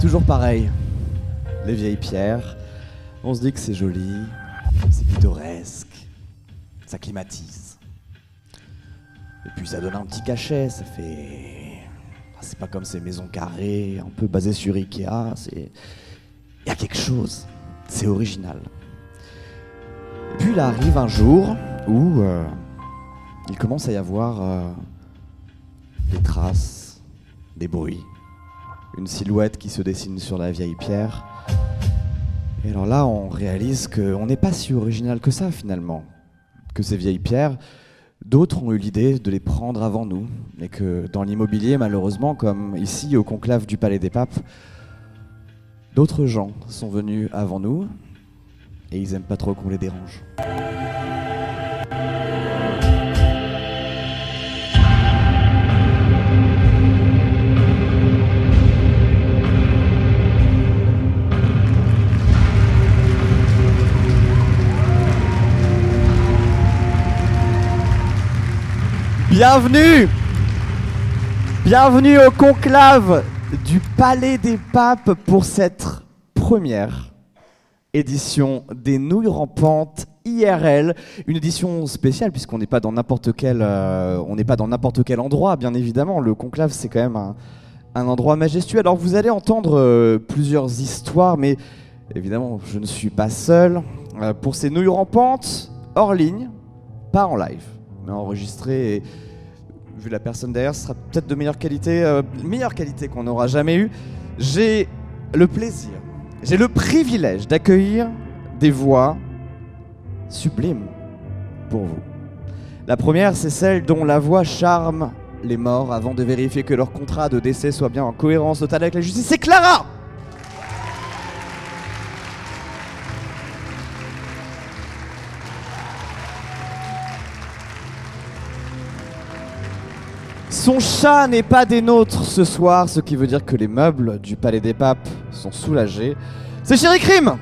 Toujours pareil. Les vieilles pierres. On se dit que c'est joli, c'est pittoresque, ça climatise. Et puis ça donne un petit cachet, ça fait. Ah, C'est pas comme ces maisons carrées, un peu basées sur Ikea. C'est. Il y a quelque chose. C'est original. Et puis il arrive un jour où euh, il commence à y avoir euh, des traces, des bruits, une silhouette qui se dessine sur la vieille pierre. Et alors là, on réalise qu'on n'est pas si original que ça finalement. Que ces vieilles pierres, d'autres ont eu l'idée de les prendre avant nous. Et que dans l'immobilier, malheureusement, comme ici au conclave du Palais des Papes, d'autres gens sont venus avant nous et ils aiment pas trop qu'on les dérange. Bienvenue Bienvenue au conclave du Palais des Papes pour cette première édition des Nouilles Rampantes IRL, une édition spéciale puisqu'on n'est pas dans n'importe quel, euh, quel endroit, bien évidemment. Le conclave, c'est quand même un, un endroit majestueux. Alors vous allez entendre euh, plusieurs histoires, mais évidemment, je ne suis pas seul. Euh, pour ces Nouilles Rampantes, hors ligne, pas en live, mais enregistré. Et, vu la personne derrière, ce sera peut-être de meilleure qualité, euh, meilleure qualité qu'on n'aura jamais eu. J'ai le plaisir, j'ai le privilège d'accueillir des voix sublimes pour vous. La première, c'est celle dont la voix charme les morts avant de vérifier que leur contrat de décès soit bien en cohérence totale avec la justice. C'est Clara Son chat n'est pas des nôtres ce soir, ce qui veut dire que les meubles du Palais des Papes sont soulagés. C'est Chéri Crime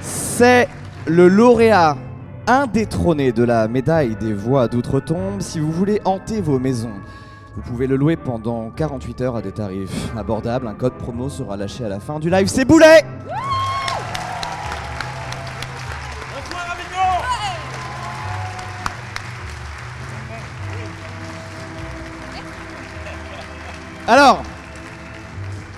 C'est le lauréat indétrôné de la médaille des voix d'outre-tombe. Si vous voulez hanter vos maisons, vous pouvez le louer pendant 48 heures à des tarifs abordables. Un code promo sera lâché à la fin du live. C'est Boulet Alors,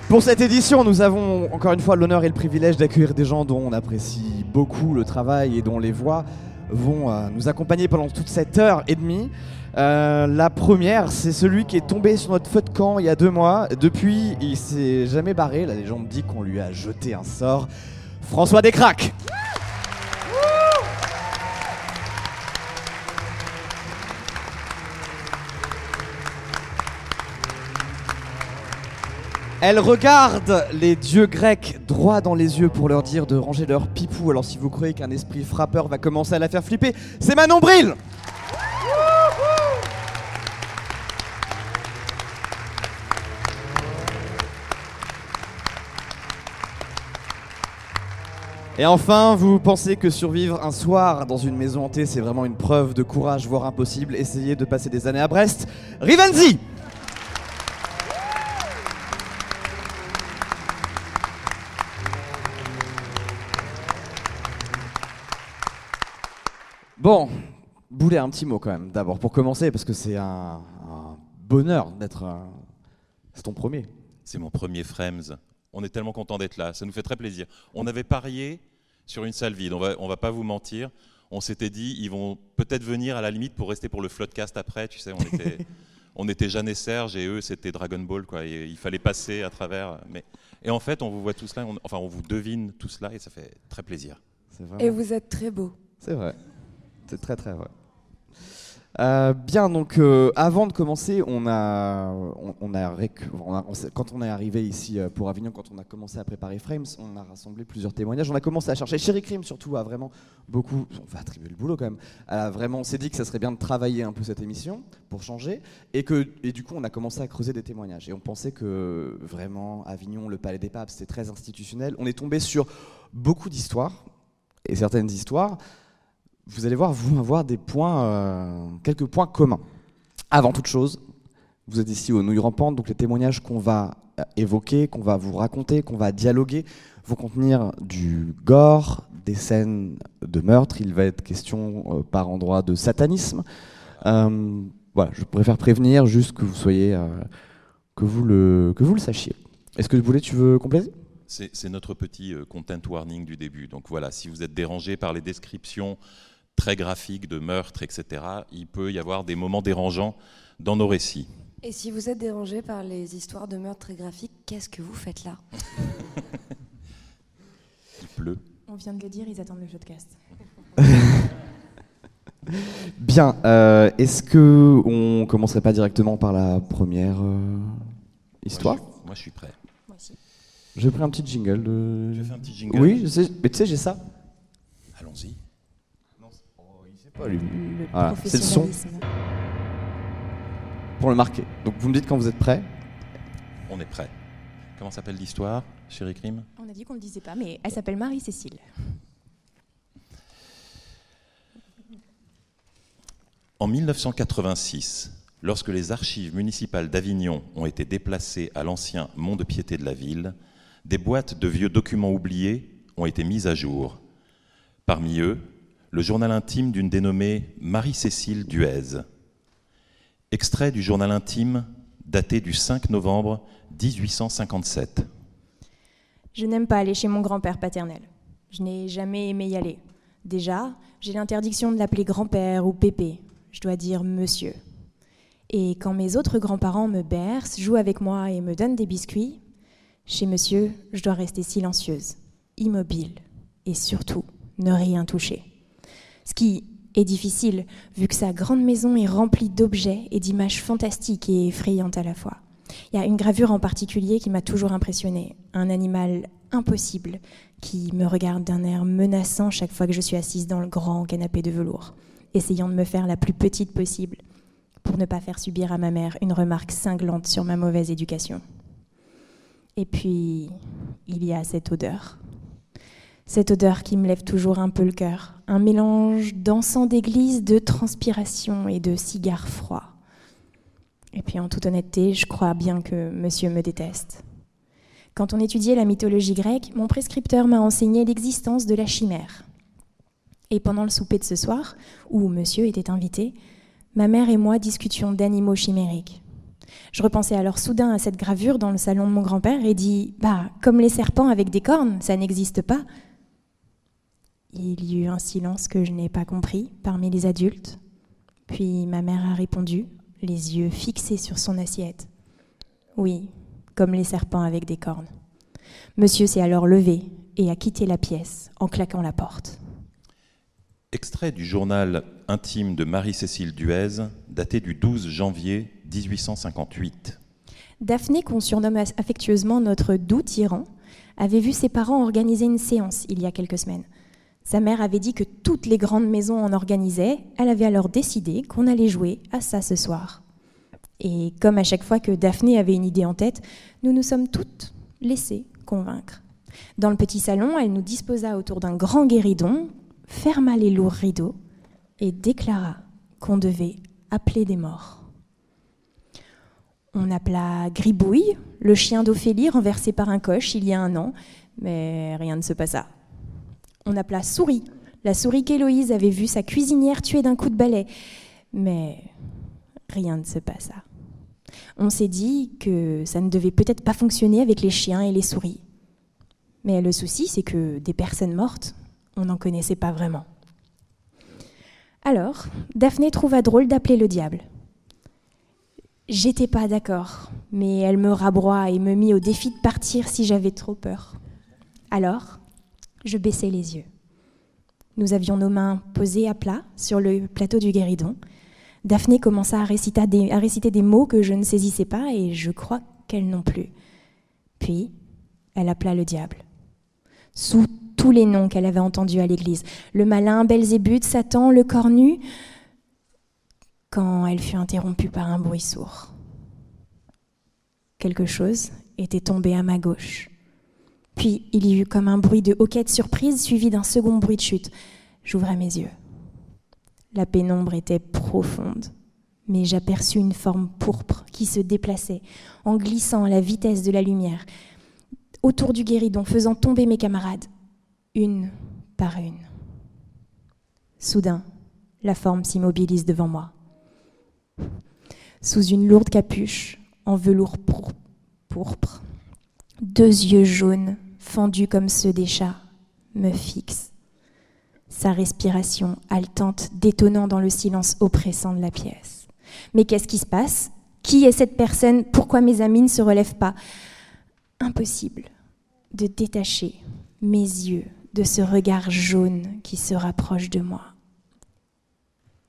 pour cette édition, nous avons encore une fois l'honneur et le privilège d'accueillir des gens dont on apprécie beaucoup le travail et dont les voix vont euh, nous accompagner pendant toute cette heure et demie. Euh, la première, c'est celui qui est tombé sur notre feu de camp il y a deux mois. Depuis, il s'est jamais barré. La légende dit qu'on lui a jeté un sort. François Descraques. Elle regarde les dieux grecs droit dans les yeux pour leur dire de ranger leur pipou. Alors si vous croyez qu'un esprit frappeur va commencer à la faire flipper, c'est Manon Bril Et enfin, vous pensez que survivre un soir dans une maison hantée, c'est vraiment une preuve de courage, voire impossible? Essayez de passer des années à Brest. Rivenzi Bon, Boulet, un petit mot quand même, d'abord, pour commencer, parce que c'est un, un bonheur d'être. un- C'est ton premier. C'est mon premier Frames. On est tellement content d'être là. Ça nous fait très plaisir. On avait parié sur une salle vide. On va, on va pas vous mentir. On s'était dit, ils vont peut-être venir à la limite pour rester pour le floodcast après. Tu sais, on était, on était Jeanne et Serge et eux, c'était Dragon Ball. Quoi, et il fallait passer à travers. Mais, et en fait, on vous voit tous là. on- enfin, on vous devine tous là et ça fait très plaisir. Et vous êtes très beau. C'est vrai. C'est très très vrai. Euh, bien, donc euh, avant de commencer, on a, on, a, on quand on est arrivé ici euh, pour Avignon, quand on a commencé à préparer Frames, on a rassemblé plusieurs témoignages. On a commencé à chercher. Chéri Crime surtout a vraiment beaucoup, on va attribuer le boulot quand même. A vraiment, on s'est dit que ça serait bien de travailler un peu cette émission pour changer, et que et du coup on a commencé à creuser des témoignages. Et on pensait que vraiment Avignon, le Palais des Papes, c'était très institutionnel. On est tombé sur beaucoup d'histoires et certaines histoires vous allez voir, vous avoir des points, euh, quelques points communs. Avant toute chose, vous êtes ici au Nouilles Rampantes, donc les témoignages qu'on va euh, évoquer, qu'on va vous raconter, qu'on va dialoguer, vont contenir du gore, des scènes de meurtre. Il va être question euh, par endroit de satanisme. Voilà, je préfère prévenir juste que vous soyez, que vous le, que vous le sachiez. Est-ce que vous voulez, tu veux compléter C'est notre petit content warning du début. Donc voilà, si vous êtes dérangé par les descriptions très graphiques de meurtres, etc., il peut y avoir des moments dérangeants dans nos récits. Et si vous êtes dérangé par les histoires de meurtres très graphiques, qu'est-ce que vous faites là? Il pleut. On vient de le dire, ils attendent le podcast. Bien. euh, Est-ce que on commencerait pas directement par la première euh, histoire? Moi je, suis, moi, je suis prêt. Moi aussi. J'ai pris un petit jingle. De... Je fais un petit jingle? Oui, je sais, mais tu sais, j'ai ça. Allons-y. Voilà, c'est le son. Pour le marquer. Donc vous me dites quand vous êtes prêts. On est prêt. Comment s'appelle l'histoire, chérie Crime On a dit qu'on ne le disait pas, mais elle s'appelle Marie-Cécile. En 1986, lorsque les archives municipales d'Avignon ont été déplacées à l'ancien Mont de Piété de la ville, des boîtes de vieux documents oubliés ont été mises à jour. Parmi eux, le journal intime d'une dénommée Marie-Cécile Duez. Extrait du journal intime daté du 5 novembre 1857. Je n'aime pas aller chez mon grand-père paternel. Je n'ai jamais aimé y aller. Déjà, j'ai l'interdiction de l'appeler grand-père ou pépé. Je dois dire monsieur. Et quand mes autres grands-parents me bercent, jouent avec moi et me donnent des biscuits, chez monsieur, je dois rester silencieuse, immobile et surtout ne rien toucher. Ce qui est difficile vu que sa grande maison est remplie d'objets et d'images fantastiques et effrayantes à la fois. Il y a une gravure en particulier qui m'a toujours impressionnée, un animal impossible qui me regarde d'un air menaçant chaque fois que je suis assise dans le grand canapé de velours, essayant de me faire la plus petite possible pour ne pas faire subir à ma mère une remarque cinglante sur ma mauvaise éducation. Et puis, il y a cette odeur. Cette odeur qui me lève toujours un peu le cœur, un mélange d'encens d'église, de transpiration et de cigares froids. Et puis en toute honnêteté, je crois bien que monsieur me déteste. Quand on étudiait la mythologie grecque, mon prescripteur m'a enseigné l'existence de la chimère. Et pendant le souper de ce soir, où monsieur était invité, ma mère et moi discutions d'animaux chimériques. Je repensais alors soudain à cette gravure dans le salon de mon grand-père et dis Bah, comme les serpents avec des cornes, ça n'existe pas. Il y eut un silence que je n'ai pas compris parmi les adultes. Puis ma mère a répondu, les yeux fixés sur son assiette. Oui, comme les serpents avec des cornes. Monsieur s'est alors levé et a quitté la pièce en claquant la porte. Extrait du journal intime de Marie-Cécile Duez, daté du 12 janvier 1858. Daphné, qu'on surnomme affectueusement notre doux tyran, avait vu ses parents organiser une séance il y a quelques semaines. Sa mère avait dit que toutes les grandes maisons en organisaient, elle avait alors décidé qu'on allait jouer à ça ce soir. Et comme à chaque fois que Daphné avait une idée en tête, nous nous sommes toutes laissées convaincre. Dans le petit salon, elle nous disposa autour d'un grand guéridon, ferma les lourds rideaux et déclara qu'on devait appeler des morts. On appela Gribouille, le chien d'Ophélie renversé par un coche il y a un an, mais rien ne se passa. On appela Souris, la souris qu'Héloïse avait vue sa cuisinière tuer d'un coup de balai, mais rien ne se passa. On s'est dit que ça ne devait peut-être pas fonctionner avec les chiens et les souris. Mais le souci, c'est que des personnes mortes, on n'en connaissait pas vraiment. Alors, Daphné trouva drôle d'appeler le diable. J'étais pas d'accord, mais elle me rabroie et me mit au défi de partir si j'avais trop peur. Alors, je baissai les yeux. Nous avions nos mains posées à plat sur le plateau du guéridon. Daphné commença à réciter, des, à réciter des mots que je ne saisissais pas et je crois qu'elle non plus. Puis, elle appela le diable. Sous tous les noms qu'elle avait entendus à l'église. Le malin, Belzébuth, Satan, le cornu, quand elle fut interrompue par un bruit sourd. Quelque chose était tombé à ma gauche. Puis il y eut comme un bruit de hoquette surprise suivi d'un second bruit de chute. J'ouvrais mes yeux. La pénombre était profonde, mais j'aperçus une forme pourpre qui se déplaçait en glissant à la vitesse de la lumière autour du guéridon, faisant tomber mes camarades, une par une. Soudain, la forme s'immobilise devant moi. Sous une lourde capuche, en velours pourpre, deux yeux jaunes, fendus comme ceux des chats, me fixent. Sa respiration haletante détonnant dans le silence oppressant de la pièce. Mais qu'est-ce qui se passe? Qui est cette personne? Pourquoi mes amis ne se relèvent pas? Impossible de détacher mes yeux de ce regard jaune qui se rapproche de moi.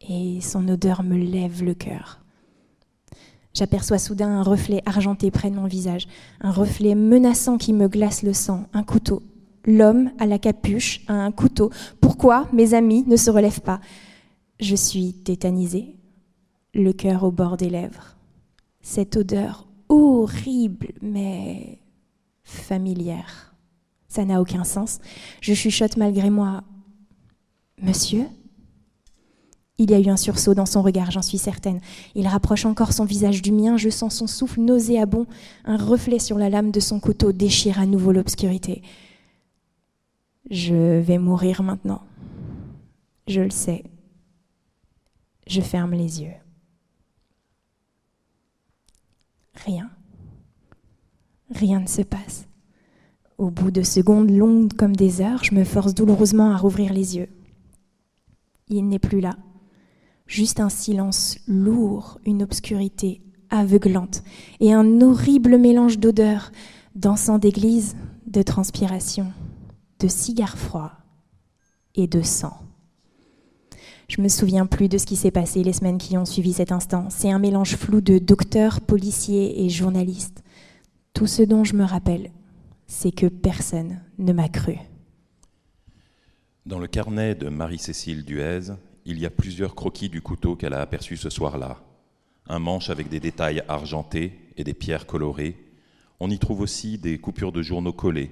Et son odeur me lève le cœur. J'aperçois soudain un reflet argenté près de mon visage, un reflet menaçant qui me glace le sang, un couteau. L'homme à la capuche a un couteau. Pourquoi mes amis ne se relèvent pas? Je suis tétanisée, le cœur au bord des lèvres. Cette odeur horrible mais familière. Ça n'a aucun sens. Je chuchote malgré moi. Monsieur? Il y a eu un sursaut dans son regard, j'en suis certaine. Il rapproche encore son visage du mien, je sens son souffle nauséabond, un reflet sur la lame de son couteau déchire à nouveau l'obscurité. Je vais mourir maintenant. Je le sais. Je ferme les yeux. Rien. Rien ne se passe. Au bout de secondes longues comme des heures, je me force douloureusement à rouvrir les yeux. Il n'est plus là juste un silence lourd, une obscurité aveuglante et un horrible mélange d'odeurs, d'encens d'église, de transpiration, de cigares froids et de sang. Je me souviens plus de ce qui s'est passé les semaines qui ont suivi cet instant. C'est un mélange flou de docteurs, policiers et journalistes. Tout ce dont je me rappelle, c'est que personne ne m'a cru. Dans le carnet de Marie-Cécile Duez, il y a plusieurs croquis du couteau qu'elle a aperçu ce soir-là. Un manche avec des détails argentés et des pierres colorées. On y trouve aussi des coupures de journaux collés.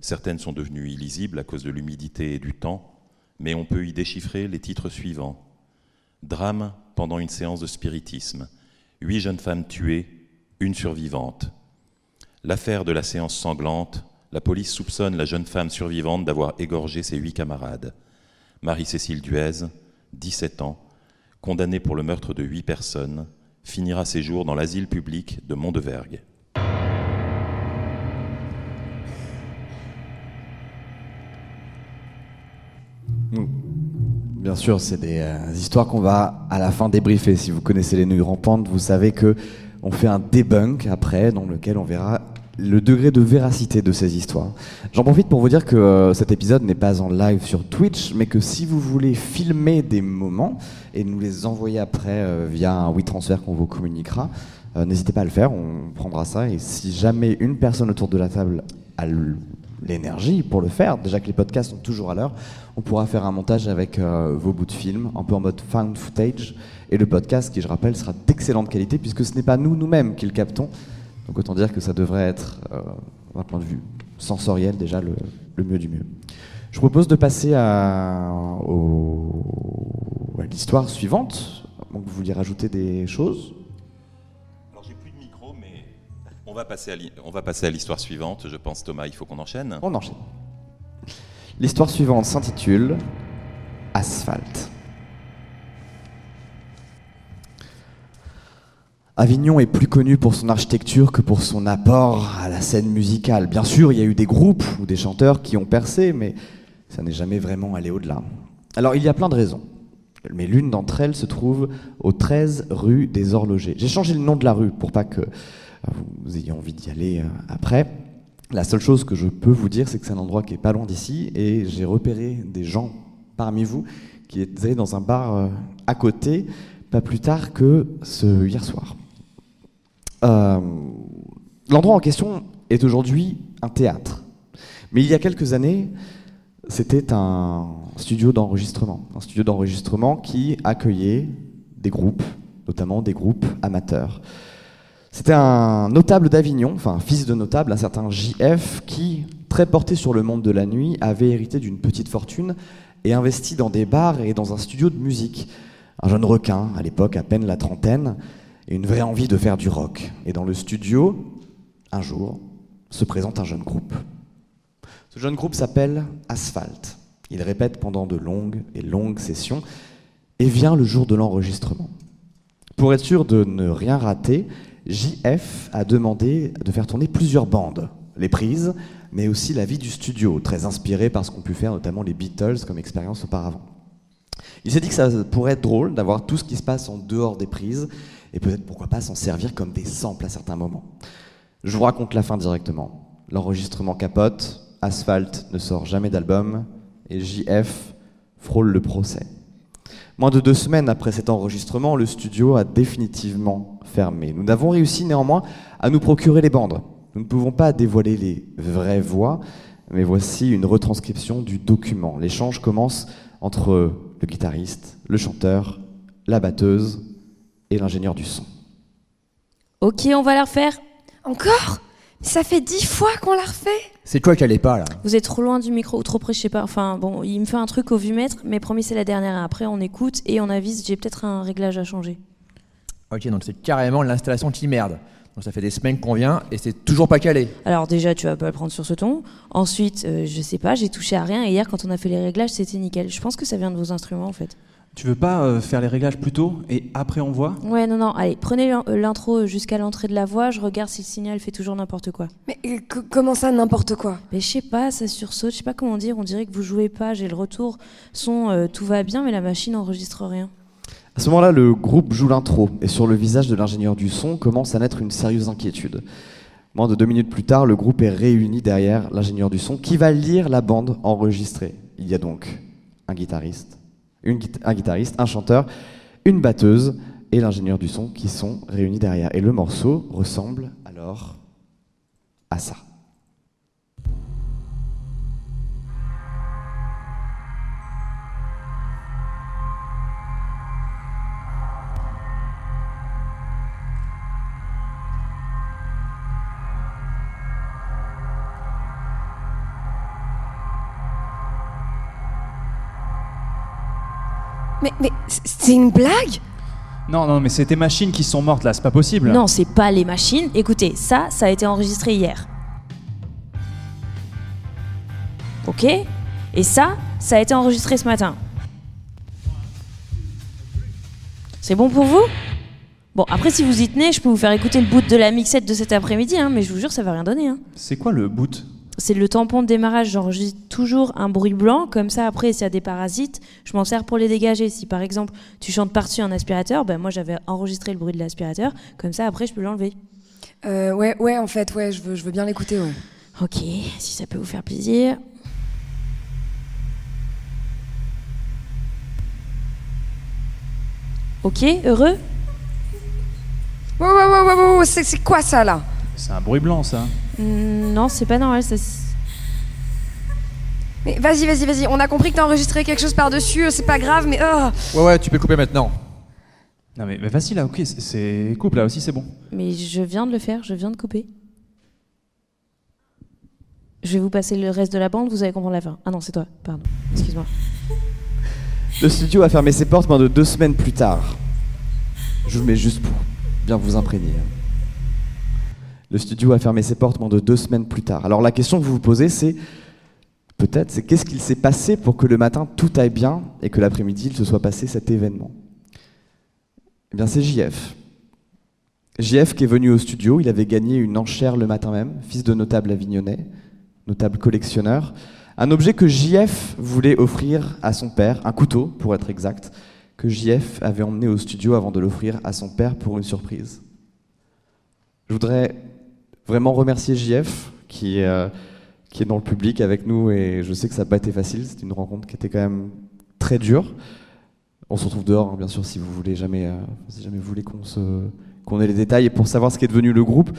Certaines sont devenues illisibles à cause de l'humidité et du temps, mais on peut y déchiffrer les titres suivants. Drame pendant une séance de spiritisme. Huit jeunes femmes tuées, une survivante. L'affaire de la séance sanglante, la police soupçonne la jeune femme survivante d'avoir égorgé ses huit camarades. Marie-Cécile Duez, 17 ans, condamné pour le meurtre de huit personnes, finira ses jours dans l'asile public de Mont-de-Vergue. Bien sûr, c'est des euh, histoires qu'on va à la fin débriefer. Si vous connaissez les nouilles rampantes, vous savez que on fait un debunk après, dans lequel on verra le degré de véracité de ces histoires. J'en profite pour vous dire que euh, cet épisode n'est pas en live sur Twitch, mais que si vous voulez filmer des moments et nous les envoyer après euh, via un WeTransfer qu'on vous communiquera, euh, n'hésitez pas à le faire, on prendra ça. Et si jamais une personne autour de la table a l'énergie pour le faire, déjà que les podcasts sont toujours à l'heure, on pourra faire un montage avec vos bouts de film, un peu en mode found footage. Et le podcast, qui je rappelle, sera d'excellente qualité puisque ce n'est pas nous nous-mêmes qui le captons, donc autant dire que ça devrait être, euh, d'un point de vue sensoriel, déjà le, mieux du mieux. Je propose de passer à, l'histoire suivante. Donc vous vouliez rajouter des choses? Alors j'ai plus de micro, mais on va passer à l'histoire suivante. Je pense, Thomas, il faut qu'on enchaîne. On enchaîne. L'histoire suivante s'intitule Asphalte. Avignon est plus connu pour son architecture que pour son apport à la scène musicale. Bien sûr, il y a eu des groupes ou des chanteurs qui ont percé, mais ça n'est jamais vraiment allé au-delà. Alors, il y a plein de raisons, mais l'une d'entre elles se trouve au 13 rue des Horlogers. J'ai changé le nom de la rue pour pas que vous ayez envie d'y aller euh, après. La seule chose que je peux vous dire, c'est que c'est un endroit qui est pas loin d'ici, et j'ai repéré des gens parmi vous qui étaient dans un bar euh, à côté, pas plus tard que ce hier soir. Euh, l'endroit en question est aujourd'hui un théâtre. Mais il y a quelques années, c'était un studio d'enregistrement. Un studio d'enregistrement qui accueillait des groupes, notamment des groupes amateurs. C'était un notable d'Avignon, enfin un fils de notable, un certain JF, qui, très porté sur le monde de la nuit, avait hérité d'une petite fortune et investi dans des bars et dans un studio de musique. Un jeune requin, à l'époque à peine la trentaine, une vraie envie de faire du rock. Et dans le studio, un jour, se présente un jeune groupe. Ce jeune groupe s'appelle Asphalt. Il répète pendant de longues et longues sessions, et vient le jour de l'enregistrement. Pour être sûr de ne rien rater, JF a demandé de faire tourner plusieurs bandes, les prises, mais aussi la vie du studio, très inspiré par ce qu'ont pu faire notamment les Beatles comme expérience auparavant. Il s'est dit que ça pourrait être drôle d'avoir tout ce qui se passe en dehors des prises, et peut-être pourquoi pas s'en servir comme des samples à certains moments. Je vous raconte la fin directement. L'enregistrement capote, Asphalt ne sort jamais d'album, et JF frôle le procès. Moins de deux semaines après cet enregistrement, le studio a définitivement fermé. Nous n'avons réussi néanmoins à nous procurer les bandes. Nous ne pouvons pas dévoiler les vraies voix, mais voici une retranscription du document. L'échange commence entre le guitariste, le chanteur, la batteuse et l'ingénieur du son. Ok, on va la refaire. Encore? Ça fait dix fois qu'on l'a refait C'est toi qui allais pas là. Vous êtes trop loin du micro ou trop près, je sais pas. Enfin, bon, il me fait un truc au vumètre, mais promis, c'est la dernière. Après, on écoute et on avise. J'ai peut-être un réglage à changer. Ok, donc c'est carrément l'installation qui merde. Donc ça fait des semaines qu'on vient et c'est toujours pas calé. Alors déjà, tu vas pas le prendre sur ce ton. Ensuite, euh, je sais pas, j'ai touché à rien. Et hier, quand on a fait les réglages, c'était nickel. Je pense que ça vient de vos instruments, en fait. Tu veux pas euh, faire les réglages plus tôt et après on voit? Ouais, non, non. Allez, prenez euh, l'intro jusqu'à l'entrée de la voix. Je regarde si le signal fait toujours n'importe quoi. Mais co- comment ça, n'importe quoi? Mais je sais pas, ça sursaute. Je sais pas comment dire. On dirait que vous jouez pas. J'ai le retour. Son, euh, tout va bien, mais la machine enregistre rien. À ce moment-là, le groupe joue l'intro, et sur le visage de l'ingénieur du son commence à naître une sérieuse inquiétude. Moins de deux minutes plus tard, le groupe est réuni derrière l'ingénieur du son qui va lire la bande enregistrée. Il y a donc un guitariste, un guitariste, un chanteur, une batteuse et l'ingénieur du son qui sont réunis derrière. Et le morceau ressemble alors à ça. Mais, mais c'est une blague? Non, non, mais c'est tes machines qui sont mortes là, c'est pas possible. Non, c'est pas les machines. Écoutez, ça, ça a été enregistré hier. Ok? Et ça, ça a été enregistré ce matin. C'est bon pour vous? Bon, après, si vous y tenez, je peux vous faire écouter le bout de la mixette de cet après-midi, hein, mais je vous jure, ça va rien donner. Hein. C'est quoi le boot? C'est le tampon de démarrage. J'enregistre toujours un bruit blanc, comme ça, après, s'il y a des parasites, je m'en sers pour les dégager. Si par exemple, tu chantes par-dessus un aspirateur, ben moi, j'avais enregistré le bruit de l'aspirateur, comme ça, après, je peux l'enlever. euh, Ouais, ouais, en fait, ouais, je veux, je veux bien l'écouter, ouais. Ok, si ça peut vous faire plaisir. Ok, heureux? Ouais, ouais, c'est c'est quoi ça, là? C'est un bruit blanc ça. Hmm, Non, c'est pas normal. Ça... Mais vas-y, vas-y, vas-y, on a compris que t'as enregistré quelque chose par-dessus, euh, c'est pas grave, mais... oh. Ouais, ouais, tu peux couper maintenant. Non mais, mais vas-y là, ok, c'est- coupe là aussi, c'est bon. Mais je viens de le faire, je viens de couper. Je vais vous passer le reste de la bande, vous allez comprendre la fin. Ah non, c'est toi, pardon. Excuse-moi. Le studio a fermé ses portes moins de deux semaines plus tard. Je vous le mets juste pour bien vous imprégner. Le studio a fermé ses portes moins de deux semaines plus tard. Alors la question que vous vous posez, c'est peut-être, c'est qu'est-ce qu'il s'est passé pour que le matin tout aille bien et que l'après-midi il se soit passé cet événement? Eh bien c'est JF. JF qui est venu au studio, il avait gagné une enchère le matin même, fils de notable avignonnais, notable collectionneur. Un objet que JF voulait offrir à son père, un couteau pour être exact, que JF avait emmené au studio avant de l'offrir à son père pour une surprise. Je voudrais vraiment remercier JF qui, euh, qui est dans le public avec nous et je sais que ça n'a pas été facile, c'était une rencontre qui était quand même très dure. On se retrouve dehors, hein, bien sûr, si vous voulez jamais, euh, si jamais vous voulez qu'on ait les détails et pour savoir ce qui est devenu le groupe.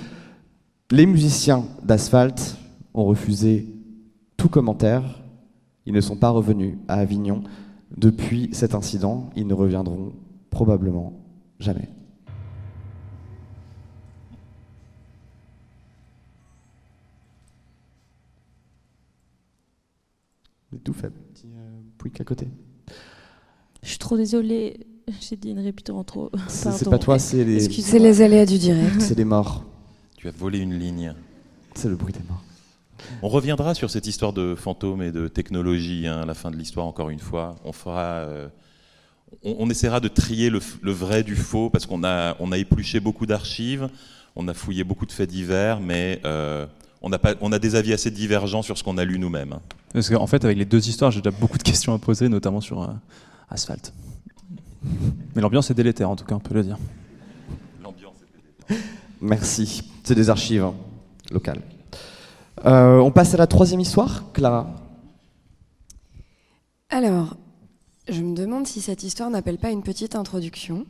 Les musiciens d'Asphalt ont refusé tout commentaire. Ils ne sont pas revenus à Avignon depuis cet incident. Ils ne reviendront probablement jamais. Tout faible. Petit, euh, Pouic à côté. Je suis trop désolée. J'ai dit une répétition en trop. C'est pas toi, c'est les, Excusez-moi. C'est les aléas du direct. c'est les morts. Tu as volé une ligne. C'est le bruit des morts. On reviendra sur cette histoire de fantômes et de technologie hein, à la fin de l'histoire, encore une fois. On fera. euh, on, on essaiera de trier le vrai du faux parce qu'on a, on a épluché beaucoup d'archives, on a fouillé beaucoup de faits divers, mais euh, on, a pas, on a des avis assez divergents sur ce qu'on a lu nous-mêmes. Parce qu'en fait, avec les deux histoires, j'ai déjà beaucoup de questions à poser, notamment sur euh, Asphalt. Mais l'ambiance est délétère, en tout cas, on peut le dire. L'ambiance est Merci. C'est des archives hein, locales. Euh, on passe à la troisième histoire, Clara. Alors, je me demande si cette histoire n'appelle pas une petite introduction,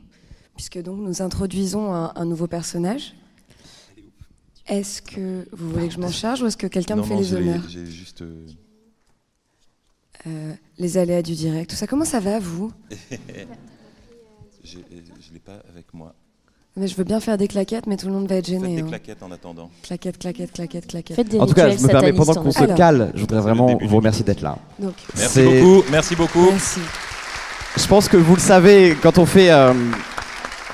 puisque donc nous introduisons un, un nouveau personnage. Est-ce que vous voulez que je m'en charge ou est-ce que quelqu'un me fait non, les honneurs J'ai juste. euh, Euh, Les aléas du direct, tout ça. Comment ça va, vous? Je l'ai pas avec moi. mais Je veux bien faire des claquettes, mais tout le monde va être Faites gêné. des hein. claquettes en attendant. Claquettes, claquettes, claquettes, claquettes. Faites des En tout cas, je me permets, pendant qu'on se cale, je voudrais vraiment vous remercier d'être là. Donc, Merci beaucoup, merci beaucoup. merci. Je pense que vous le savez, quand on fait euh,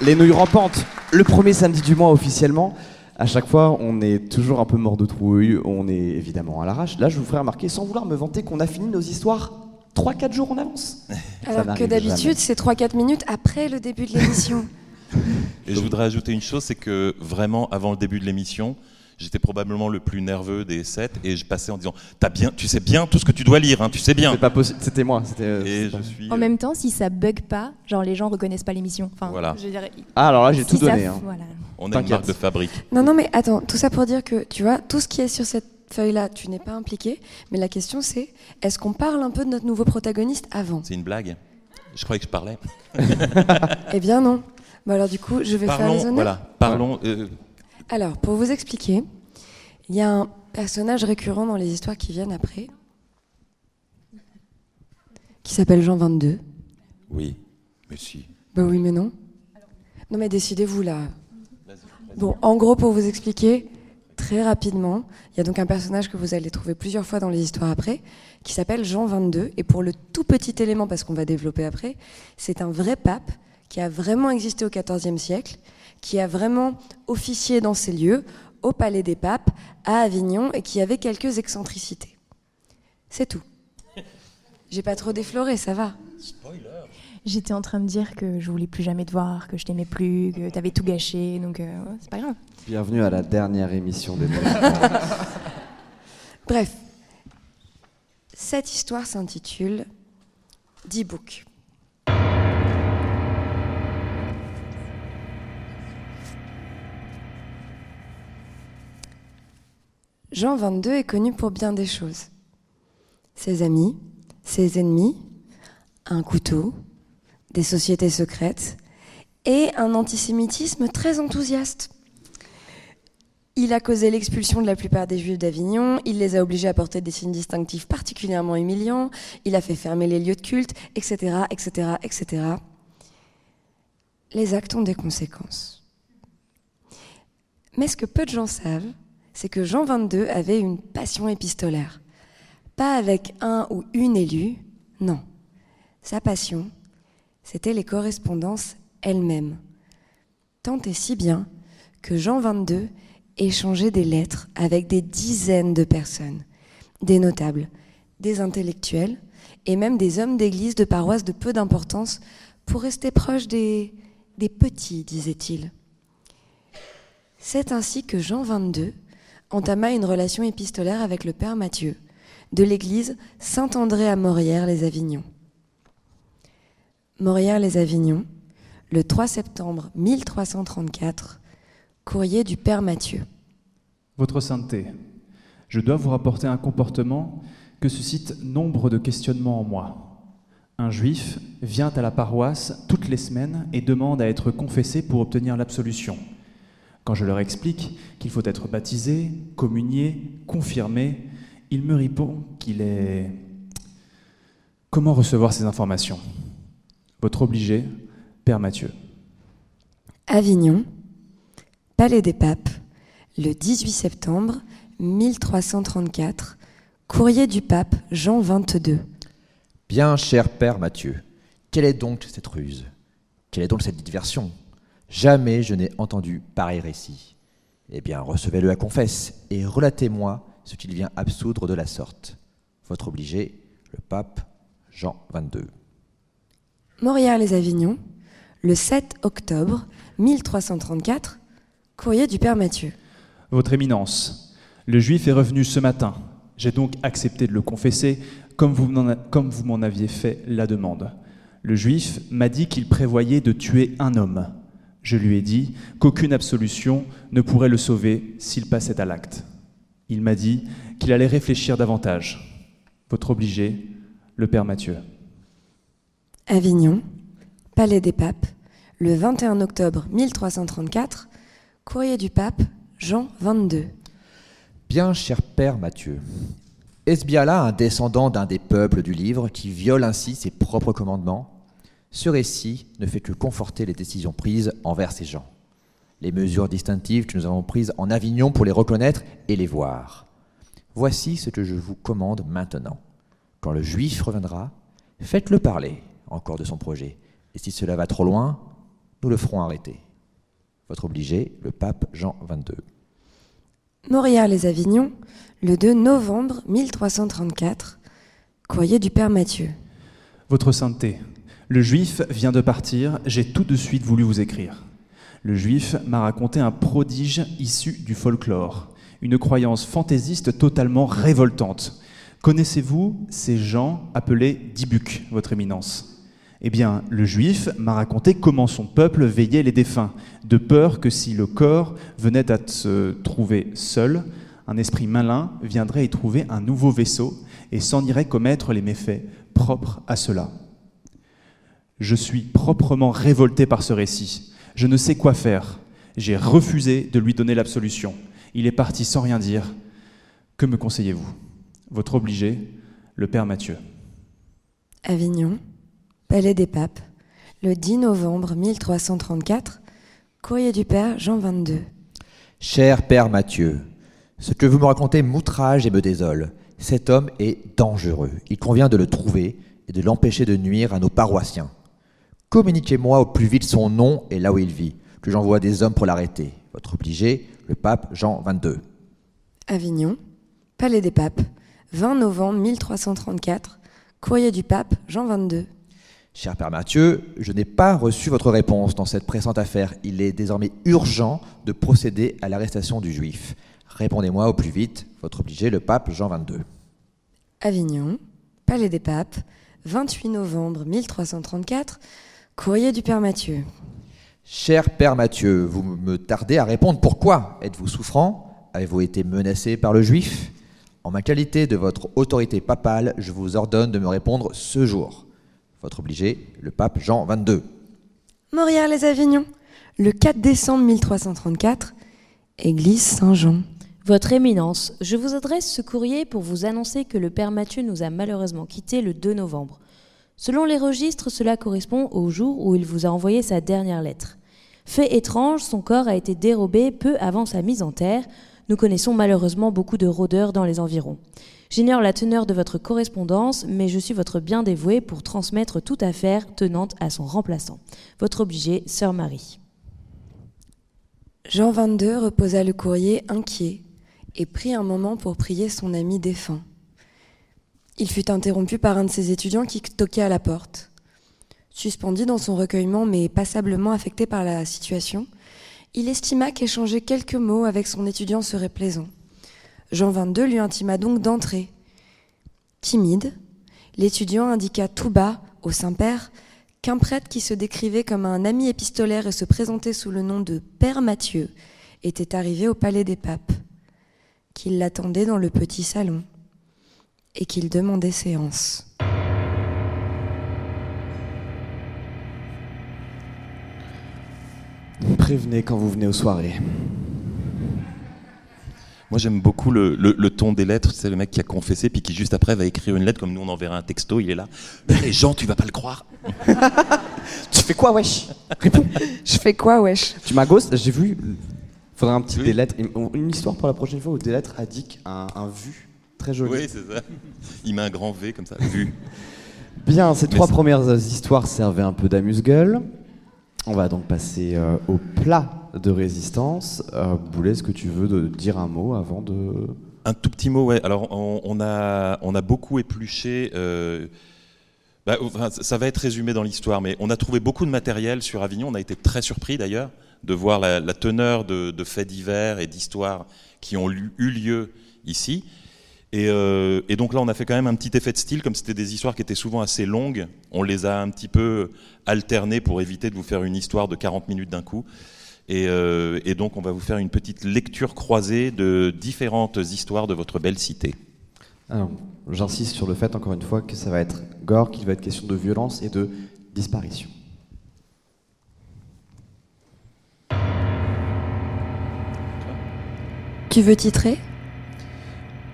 les nouilles rampantes, le premier samedi du mois officiellement, à chaque fois, on est toujours un peu mort de trouille, on est évidemment à l'arrache. Là, je vous ferai remarquer, sans vouloir me vanter, qu'on a fini nos histoires 3-4 jours en avance. Alors que d'habitude, c'est 3-4 minutes après le début de l'émission. Et je voudrais ajouter une chose, c'est que vraiment, avant le début de l'émission, j'étais probablement le plus nerveux des sept et je passais en disant T'as bien, Tu sais bien tout ce que tu dois lire, hein, tu sais bien. C'est pas possible, c'était moi. c'était, euh, Et c'était- je suis. En euh, même temps, si ça bug pas, genre les gens reconnaissent pas l'émission. Enfin, Voilà. je dirais. Ah, alors là, j'ai si tout ça donné. f- hein. voilà. on a une marque de fabrique. non, non, mais attends, tout ça pour dire que, tu vois, tout ce qui est sur cette feuille-là, tu n'es pas impliqué. Mais la question, c'est est-ce qu'on parle un peu de notre nouveau protagoniste avant? C'est une blague Je croyais que je parlais. Eh bien, non. Bon, alors, du coup, je vais faire les Parlons, honneurs. voilà, parlons. euh, Alors, pour vous expliquer, il y a un personnage récurrent dans les histoires qui viennent après, qui s'appelle Jean 22. oui, mais si. Bah oui, mais non. Non, mais décidez-vous là. Bon, en gros, pour vous expliquer très rapidement, il y a donc un personnage que vous allez trouver plusieurs fois dans les histoires après, qui s'appelle Jean 22. Et pour le tout petit élément, parce qu'on va développer après, c'est un vrai pape qui a vraiment existé au XIVe siècle, qui a vraiment officié dans ces lieux, au Palais des Papes, à Avignon, et qui avait quelques excentricités. C'est tout. J'ai pas trop défloré, ça va. J'étais en train de dire que je voulais plus jamais te voir, que je t'aimais plus, que t'avais tout gâché, donc euh, c'est pas grave. Bienvenue à la dernière émission des Bref, cette histoire s'intitule D-Book. Jean 22 est connu pour bien des choses. Ses amis, ses ennemis, un couteau, des sociétés secrètes et un antisémitisme très enthousiaste. Il a causé l'expulsion de la plupart des Juifs d'Avignon, il les a obligés à porter des signes distinctifs particulièrement humiliants, il a fait fermer les lieux de culte, etc., etc., etc. Les actes ont des conséquences. Mais ce que peu de gens savent, c'est que Jean 22 avait une passion épistolaire. Pas avec un ou une élue, non. Sa passion, c'était les correspondances elles-mêmes. Tant et si bien que Jean 22 échanger des lettres avec des dizaines de personnes, des notables, des intellectuels et même des hommes d'église de paroisses de peu d'importance pour rester proche des, des petits, disait-il. C'est ainsi que Jean 22 entama une relation épistolaire avec le Père Mathieu de l'église Saint-André à Morières-les-Avignons. Morières-les-Avignons, le 3 septembre 1334, Courrier du Père Mathieu. Votre Sainteté, je dois vous rapporter un comportement que suscite nombre de questionnements en moi. Un juif vient à la paroisse toutes les semaines et demande à être confessé pour obtenir l'absolution. Quand je leur explique qu'il faut être baptisé, communié, confirmé, il me répond qu'il est... Comment recevoir ces informations? Votre obligé, Père Mathieu. Avignon, Palais des Papes, le 18 septembre 1334, courrier du pape Jean XXII. Bien, cher père Mathieu, quelle est donc cette ruse? Quelle est donc cette diversion? Jamais je n'ai entendu pareil récit. Eh bien, recevez-le à confesse et relatez-moi ce qu'il vient absoudre de la sorte. Votre obligé, le pape Jean XXII. Morières-les-Avignon, le 7 octobre 1334, courrier du Père Mathieu. Votre Éminence, le juif est revenu ce matin. J'ai donc accepté de le confesser comme vous m'en aviez fait la demande. Le juif m'a dit qu'il prévoyait de tuer un homme. Je lui ai dit qu'aucune absolution ne pourrait le sauver s'il passait à l'acte. Il m'a dit qu'il allait réfléchir davantage. Votre obligé, le Père Mathieu. Avignon, Palais des Papes, le 21 octobre 1334, courrier du Pape Jean XXII. Bien, cher père Mathieu, est-ce bien là un descendant d'un des peuples du livre qui viole ainsi ses propres commandements? Ce récit ne fait que conforter les décisions prises envers ces gens, les mesures distinctives que nous avons prises en Avignon pour les reconnaître et les voir. Voici ce que je vous commande maintenant. Quand le juif reviendra, faites-le parler encore de son projet, et si cela va trop loin, nous le ferons arrêter. Votre obligé, le pape Jean XXII. Morières-les-Avignon, le 2 novembre 1334, courrier du Père Mathieu. Votre Sainteté, le juif vient de partir, j'ai tout de suite voulu vous écrire. Le juif m'a raconté un prodige issu du folklore, une croyance fantaisiste totalement révoltante. Connaissez-vous ces gens appelés Dibuk, votre éminence? Eh bien, le juif m'a raconté comment son peuple veillait les défunts, de peur que si le corps venait à se trouver seul, un esprit malin viendrait y trouver un nouveau vaisseau et s'en irait commettre les méfaits propres à cela. Je suis proprement révolté par ce récit. Je ne sais quoi faire. J'ai refusé de lui donner l'absolution. Il est parti sans rien dire. Que me conseillez-vous? Votre obligé, le Père Mathieu. Avignon, Palais des Papes, le 10 novembre 1334, courrier du Père Jean XXII. Cher Père Mathieu, ce que vous me racontez m'outrage et me désole. Cet homme est dangereux. Il convient de le trouver et de l'empêcher de nuire à nos paroissiens. Communiquez-moi au plus vite son nom et là où il vit, que j'envoie des hommes pour l'arrêter. Votre obligé, le pape Jean XXII. Avignon, Palais des Papes, 20 novembre 1334, courrier du Pape Jean XXII. Cher Père Mathieu, je n'ai pas reçu votre réponse dans cette pressante affaire. Il est désormais urgent de procéder à l'arrestation du juif. Répondez-moi au plus vite, votre obligé, le pape Jean XXII. Avignon, Palais des Papes, 28 novembre 1334, courrier du Père Mathieu. Cher Père Mathieu, vous me tardez à répondre pourquoi Êtes-vous souffrant? Avez-vous été menacé par le juif? En ma qualité de votre autorité papale, je vous ordonne de me répondre ce jour. Votre obligé, le pape Jean XXII. Morières-les-Avignon, le 4 décembre 1334, église Saint-Jean. Votre Éminence, je vous adresse ce courrier pour vous annoncer que le Père Mathieu nous a malheureusement quittés le 2 novembre. Selon les registres, cela correspond au jour où il vous a envoyé sa dernière lettre. Fait étrange, son corps a été dérobé peu avant sa mise en terre. Nous connaissons malheureusement beaucoup de rôdeurs dans les environs. J'ignore la teneur de votre correspondance, mais je suis votre bien dévoué pour transmettre toute affaire tenante à son remplaçant. Votre obligé, Sœur Marie. Jean XXII reposa le courrier inquiet et prit un moment pour prier son ami défunt. Il fut interrompu par un de ses étudiants qui toquait à la porte. Suspendu dans son recueillement mais passablement affecté par la situation, il estima qu'échanger quelques mots avec son étudiant serait plaisant. Jean XXII lui intima donc d'entrer. Timide, l'étudiant indiqua tout bas au Saint-Père qu'un prêtre qui se décrivait comme un ami épistolaire et se présentait sous le nom de Père Mathieu était arrivé au palais des papes, qu'il l'attendait dans le petit salon et qu'il demandait séance. Prévenez quand vous venez aux soirées. Moi, j'aime beaucoup le, le- le ton des lettres. C'est le mec qui a confessé, puis qui juste après va écrire une lettre, comme nous on enverrait un texto, il est là. Mais les gens, tu vas pas le croire. Tu fais quoi, wesh? Réponds. Je fais quoi, wesh? Tu m'as ghost J'ai vu. Faudrait un petit Oui. des lettres. Une histoire pour la prochaine fois où des lettres indiquent un, un vu très joli. Oui, c'est ça. Il met un grand V comme ça. Vu. Bien, ces Mais trois premières histoires servaient un peu d'amuse-gueule. On va donc passer euh, au plat de résistance. Euh, Boulet, est-ce que tu veux de- dire un mot avant de... Un tout petit mot, ouais. Alors, on, on a, on a beaucoup épluché. euh, bah, ça va être résumé dans l'histoire, mais on a trouvé beaucoup de matériel sur Avignon. On a été très surpris d'ailleurs de voir la, la teneur de, de faits divers et d'histoires qui ont eu lieu ici. Et, euh, et donc là, on a fait quand même un petit effet de style, comme c'était des histoires qui étaient souvent assez longues. On les a un petit peu alternées pour éviter de vous faire une histoire de 40 minutes d'un coup. Et, euh, et donc, on va vous faire une petite lecture croisée de différentes histoires de votre belle cité. Alors, j'insiste sur le fait, encore une fois, que ça va être gore, qu'il va être question de violence et de disparition. Tu veux titrer?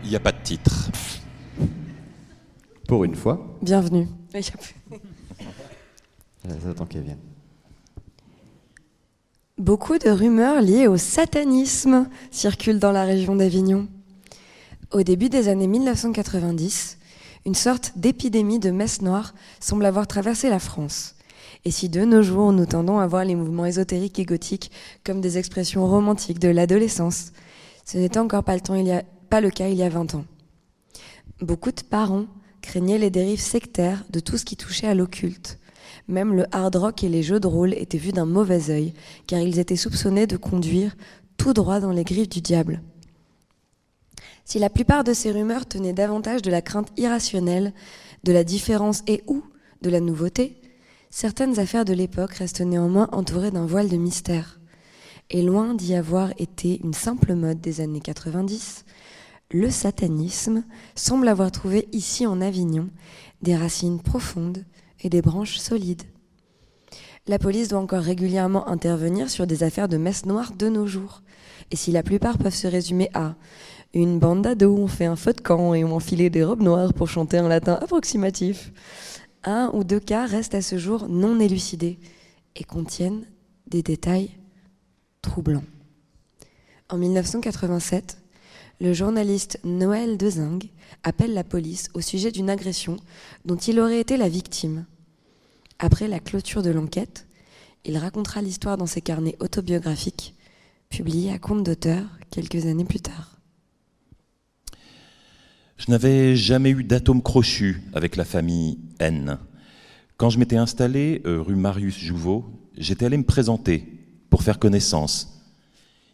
Il n'y a pas de titre. Pour une fois, Bienvenue. j'attends qu'elle vienne. Beaucoup de rumeurs liées au satanisme circulent dans la région d'Avignon. Au début des années 1990, une sorte d'épidémie de messe noire semble avoir traversé la France. Et si de nos jours nous tendons à voir les mouvements ésotériques et gothiques comme des expressions romantiques de l'adolescence, ce n'était encore pas le, temps il y a- pas le cas il y a 20 ans. Beaucoup de parents craignaient les dérives sectaires de tout ce qui touchait à l'occulte. Même le hard rock et les jeux de rôle étaient vus d'un mauvais œil, car ils étaient soupçonnés de conduire tout droit dans les griffes du diable. Si la plupart de ces rumeurs tenaient davantage de la crainte irrationnelle, de la différence et ou de la nouveauté, certaines affaires de l'époque restent néanmoins entourées d'un voile de mystère. Et loin d'y avoir été une simple mode des années 90, le satanisme semble avoir trouvé ici en Avignon des racines profondes et des branches solides. La police doit encore régulièrement intervenir sur des affaires de messe noire de nos jours. Et si la plupart peuvent se résumer à une bande d'ados ont fait un feu de camp et ont enfilé des robes noires pour chanter un latin approximatif, un ou deux cas restent à ce jour non élucidés et contiennent des détails troublants. En 1987, le journaliste Noël Dezingue appelle la police au sujet d'une agression dont il aurait été la victime. Après la clôture de l'enquête, il racontera l'histoire dans ses carnets autobiographiques, publiés à compte d'auteur quelques années plus tard. Je n'avais jamais eu d'atome crochu avec la famille N. Quand je m'étais installé euh, rue Marius Jouveau, j'étais allé me présenter pour faire connaissance.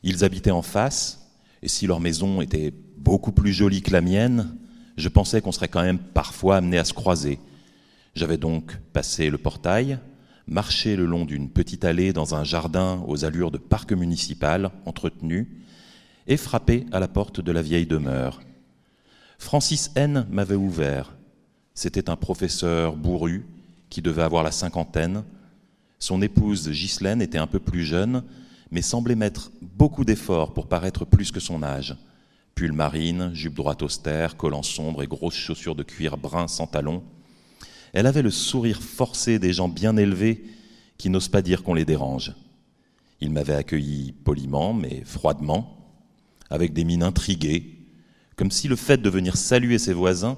Ils habitaient en face, et si leur maison était beaucoup plus jolie que la mienne, je pensais qu'on serait quand même parfois amené à se croiser. J'avais donc passé le portail, marché le long d'une petite allée dans un jardin aux allures de parc municipal entretenu, et frappé à la porte de la vieille demeure. Francis N m'avait ouvert. C'était un professeur bourru qui devait avoir la cinquantaine. Son épouse Ghislaine était un peu plus jeune, mais semblait mettre beaucoup d'efforts pour paraître plus que son âge. Pull marine, jupe droite austère, collant sombre et grosses chaussures de cuir brun sans talons. Elle avait le sourire forcé des gens bien élevés qui n'osent pas dire qu'on les dérange. Il m'avait accueilli poliment, mais froidement, avec des mines intriguées, comme si le fait de venir saluer ses voisins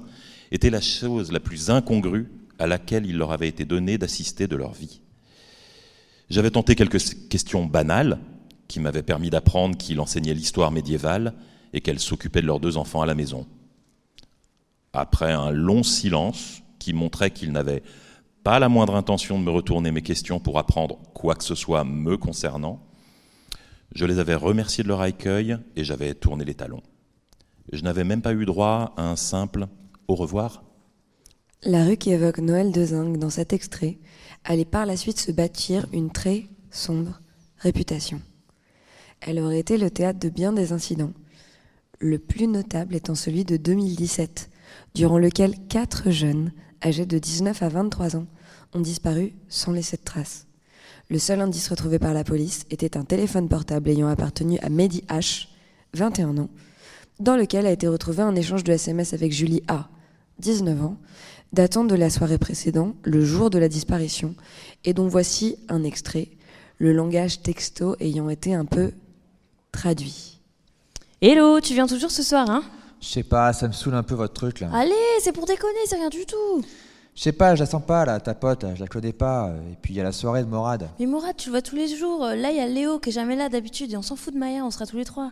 était la chose la plus incongrue à laquelle il leur avait été donné d'assister de leur vie. J'avais tenté quelques questions banales qui m'avaient permis d'apprendre qu'il enseignait l'histoire médiévale et qu'elle s'occupait de leurs deux enfants à la maison. Après un long silence qui montrait qu'il n'avait pas la moindre intention de me retourner mes questions pour apprendre quoi que ce soit me concernant, je les avais remerciés de leur accueil et j'avais tourné les talons. Je n'avais même pas eu droit à un simple au revoir. La rue qui évoque Noël Dezingue dans cet extrait allait par la suite se bâtir une très sombre réputation. Elle aurait été le théâtre de bien des incidents, le plus notable étant celui de 2017, durant lequel quatre jeunes, âgés de 19 à 23 ans, ont disparu sans laisser de traces. Le seul indice retrouvé par la police était un téléphone portable ayant appartenu à Mehdi H, 21 ans, dans lequel a été retrouvé un échange de SMS avec Julie A, 19 ans, datant de la soirée précédente, le jour de la disparition, et dont voici un extrait, le langage texto ayant été un peu traduit. Hello, tu viens toujours ce soir, hein? Je sais pas, ça me saoule un peu votre truc là. Allez, c'est pour déconner, c'est rien du tout. Je sais pas, je la sens pas là, ta pote, là, je la connais pas. Et puis il y a la soirée de Morad. Mais Mourad, tu le vois tous les jours. Là, il y a Léo qui est jamais là d'habitude et on s'en fout de Maya, on sera tous les trois.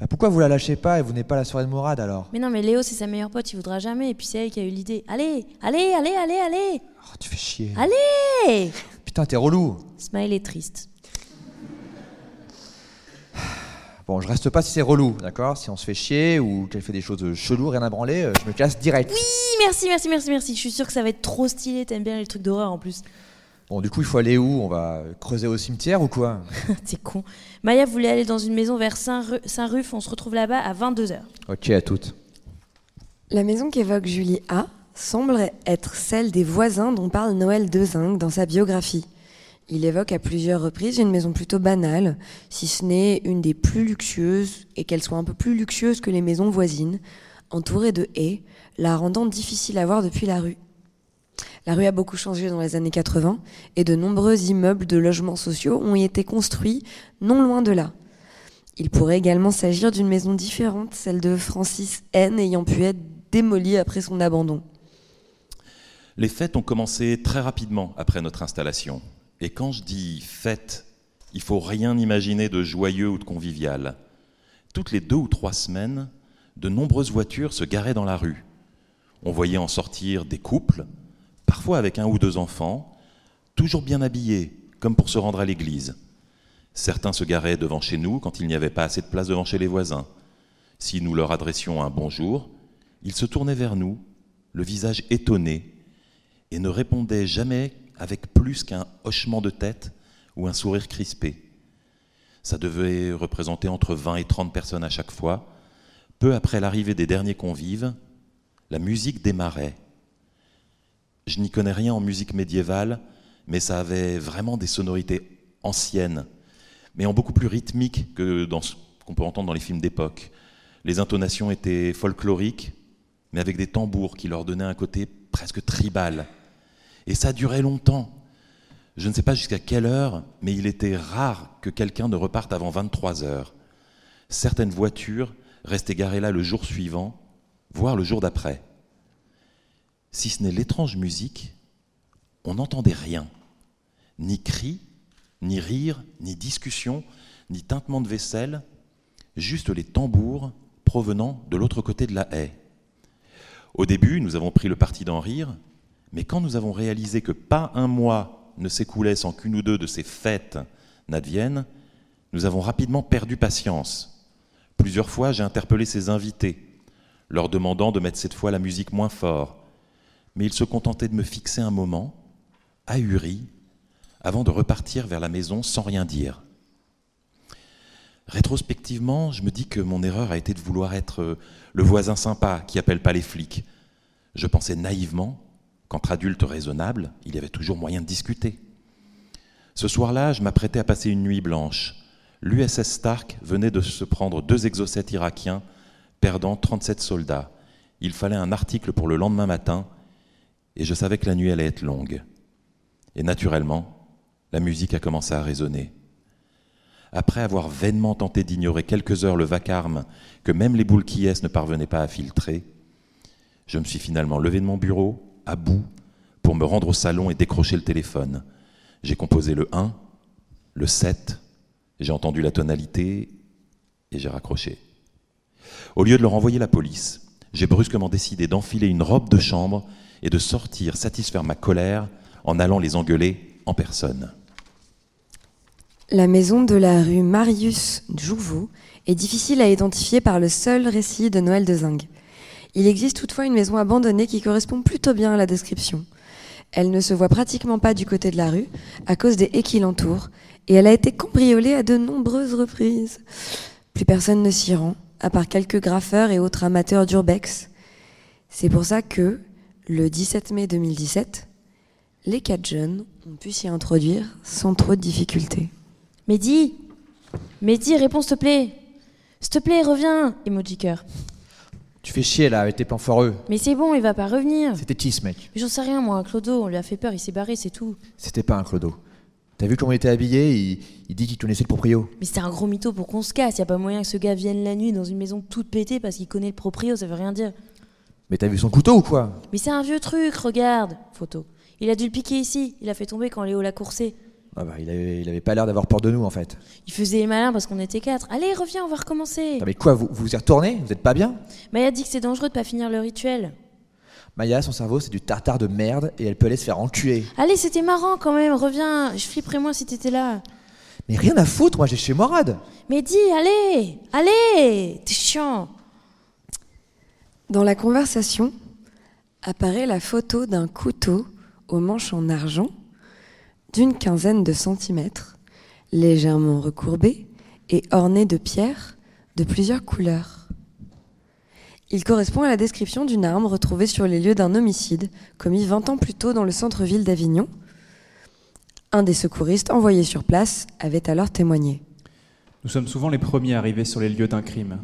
Bah pourquoi vous la lâchez pas et vous n'êtes pas la soirée de Morad alors? Mais non, mais Léo, c'est sa meilleure pote, il voudra jamais. Et puis c'est elle qui a eu l'idée. Allez, allez, allez, allez, allez Oh, Tu fais chier. Allez Putain, t'es relou. Smile est triste. Bon, je reste pas si c'est relou, d'accord? Si on se fait chier ou qu'elle fait des choses cheloues, rien à branler, euh, je me casse direct. Oui, merci, merci, merci, merci. Je suis sûre que ça va être trop stylé. T'aimes bien les trucs d'horreur en plus. Bon, du coup, il faut aller où? On va creuser au cimetière ou quoi? C'est con. Maya voulait aller dans une maison vers Saint-Ru- Saint-Ruf. On se retrouve là-bas à 22h. Ok, à toutes. La maison qu'évoque Julie A semble être celle des voisins dont parle Noël Dezingue dans sa biographie. Il évoque à plusieurs reprises une maison plutôt banale, si ce n'est une des plus luxueuses, et qu'elle soit un peu plus luxueuse que les maisons voisines, entourée de haies, la rendant difficile à voir depuis la rue. La rue a beaucoup changé dans les années 80 et de nombreux immeubles de logements sociaux ont été construits non loin de là. Il pourrait également s'agir d'une maison différente, celle de Francis N ayant pu être démolie après son abandon. Les fêtes ont commencé très rapidement après notre installation. Et quand je dis fête, il faut rien imaginer de joyeux ou de convivial. Toutes les deux ou trois semaines, de nombreuses voitures se garaient dans la rue. On voyait en sortir des couples, parfois avec un ou deux enfants, toujours bien habillés, comme pour se rendre à l'église. Certains se garaient devant chez nous quand il n'y avait pas assez de place devant chez les voisins. Si nous leur adressions un bonjour, ils se tournaient vers nous, le visage étonné, et ne répondaient jamais avec plus qu'un hochement de tête ou un sourire crispé. Ça devait représenter entre 20 et 30 personnes à chaque fois. Peu après l'arrivée des derniers convives, la musique démarrait. Je n'y connais rien en musique médiévale, mais ça avait vraiment des sonorités anciennes, mais en beaucoup plus rythmiques que ce qu'on peut entendre dans les films d'époque. Les intonations étaient folkloriques, mais avec des tambours qui leur donnaient un côté presque tribal. Et ça durait longtemps. Je ne sais pas jusqu'à quelle heure, mais il était rare que quelqu'un ne reparte avant 23 heures. Certaines voitures restaient garées là le jour suivant, voire le jour d'après. Si ce n'est l'étrange musique, on n'entendait rien. Ni cris, ni rire, ni discussion, ni tintement de vaisselle, juste les tambours provenant de l'autre côté de la haie. Au début, nous avons pris le parti d'en rire, mais quand nous avons réalisé que pas un mois ne s'écoulait sans qu'une ou deux de ces fêtes n'adviennent, nous avons rapidement perdu patience. Plusieurs fois, j'ai interpellé ces invités, leur demandant de mettre cette fois la musique moins fort, mais ils se contentaient de me fixer un moment, ahuris, avant de repartir vers la maison sans rien dire. Rétrospectivement, je me dis que mon erreur a été de vouloir être euh, le voisin sympa qui appelle pas les flics. Je pensais naïvement qu'entre adultes raisonnables, il y avait toujours moyen de discuter. Ce soir-là, je m'apprêtais à passer une nuit blanche. L'USS Stark venait de se prendre deux exocets irakiens, perdant 37 soldats. Il fallait un article pour le lendemain matin, et je savais que la nuit allait être longue. Et naturellement, la musique a commencé à résonner. Après avoir vainement tenté d'ignorer quelques heures le vacarme que même les boules qui ne parvenaient pas à filtrer, je me suis finalement levé de mon bureau, à bout, pour me rendre au salon et décrocher le téléphone. J'ai composé le 1, le 7, j'ai entendu la tonalité et j'ai raccroché. Au lieu de leur envoyer la police, j'ai brusquement décidé d'enfiler une robe de chambre et de sortir satisfaire ma colère en allant les engueuler en personne. La maison de la rue Marius Jouveau est difficile à identifier par le seul récit de Noël de Zingue. Il existe toutefois une maison abandonnée qui correspond plutôt bien à la description. Elle ne se voit pratiquement pas du côté de la rue à cause des haies qui l'entourent et elle a été cambriolée à de nombreuses reprises. Plus personne ne s'y rend, à part quelques graffeurs et autres amateurs d'urbex. C'est pour ça que, le 17 mai 2017, les quatre jeunes ont pu s'y introduire sans trop de difficultés. Mehdi Mehdi, réponds s'il te plaît S'il te plaît, reviens Emoji cœur. Tu fais chier là avec tes plans foireux. Mais c'est bon, il va pas revenir. C'était qui ce mec? Mais j'en sais rien, moi. Clodo, on lui a fait peur, il s'est barré, c'est tout. C'était pas un clodo. T'as vu comment il était habillé? Il, il dit qu'il connaissait le proprio. Mais c'est un gros mytho pour qu'on se casse. Y a pas moyen que ce gars vienne la nuit dans une maison toute pétée parce qu'il connaît le proprio, ça veut rien dire. Mais t'as vu son couteau ou quoi? Mais c'est un vieux truc, regarde Photo. Il a dû le piquer ici. Il a fait tomber quand Léo l'a coursé. ah bah, il, avait, il avait pas l'air d'avoir peur de nous en fait. Il faisait les malins parce qu'on était quatre. Allez, reviens, on va recommencer. Ah, mais quoi, vous vous y retournez? Vous êtes pas bien? Maya dit que c'est dangereux de pas finir le rituel. Maya, son cerveau, c'est du tartare de merde et elle peut aller se faire enculer. Allez, c'était marrant quand même, reviens. Je flipperais moins si t'étais là. Mais rien à foutre, moi j'ai chez Morad. Mais dis, allez Allez T'es chiant Dans la conversation apparaît la photo d'un couteau au manche en argent d'une quinzaine de centimètres, légèrement recourbé et orné de pierres de plusieurs couleurs. Il correspond à la description d'une arme retrouvée sur les lieux d'un homicide commis 20 ans plus tôt dans le centre-ville d'Avignon. Un des secouristes envoyés sur place avait alors témoigné. Nous sommes souvent les premiers arrivés sur les lieux d'un crime,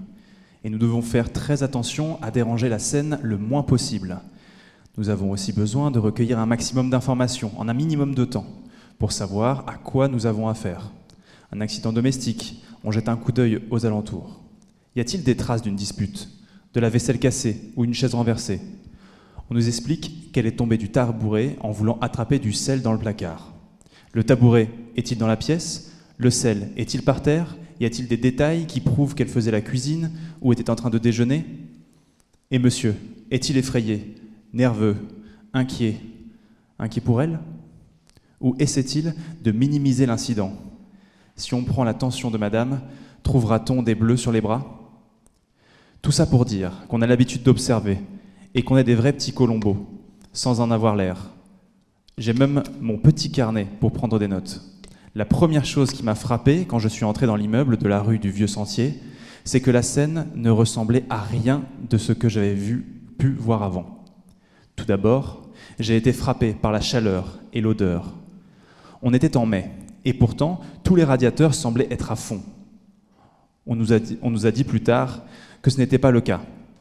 et nous devons faire très attention à déranger la scène le moins possible. Nous avons aussi besoin de recueillir un maximum d'informations en un minimum de temps pour savoir à quoi nous avons affaire. Un accident domestique, on jette un coup d'œil aux alentours. Y a-t-il des traces d'une dispute, de la vaisselle cassée ou une chaise renversée? On nous explique qu'elle est tombée du tabouret en voulant attraper du sel dans le placard. Le tabouret est-il dans la pièce? Le sel est-il par terre? Y a-t-il des détails qui prouvent qu'elle faisait la cuisine ou était en train de déjeuner? Et monsieur, est-il effrayé, nerveux, inquiet Inquiet pour elle? Ou essaie-t-il de minimiser l'incident? Si on prend la tension de madame, trouvera-t-on des bleus sur les bras? Tout ça pour dire qu'on a l'habitude d'observer et qu'on est des vrais petits colombos, sans en avoir l'air. J'ai même mon petit carnet pour prendre des notes. La première chose qui m'a frappé quand je suis entré dans l'immeuble de la rue du Vieux Sentier, c'est que la scène ne ressemblait à rien de ce que j'avais vu, pu voir avant. Tout d'abord, j'ai été frappé par la chaleur et l'odeur. On était en mai, et pourtant, tous les radiateurs semblaient être à fond. On nous a dit, on nous a dit plus tard que ce n'était pas le cas,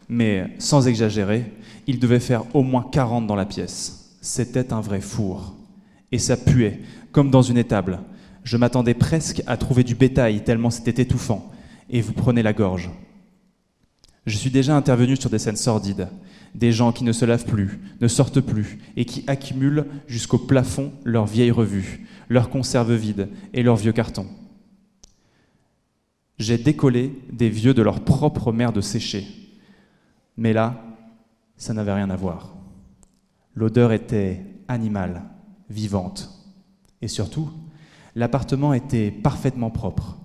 mais sans exagérer, il devait faire au moins 40 dans la pièce. C'était un vrai four. Et ça puait, comme dans une étable. Je m'attendais presque à trouver du bétail, tellement c'était étouffant. Et vous prenez la gorge. Je suis déjà intervenu sur des scènes sordides. Des gens qui ne se lavent plus, ne sortent plus, et qui accumulent jusqu'au plafond leurs vieilles revues, leurs conserves vides et leurs vieux cartons. J'ai décollé des vieux de leur propre merde séchée. Mais là, ça n'avait rien à voir. L'odeur était animale, vivante. Et surtout, l'appartement était parfaitement propre.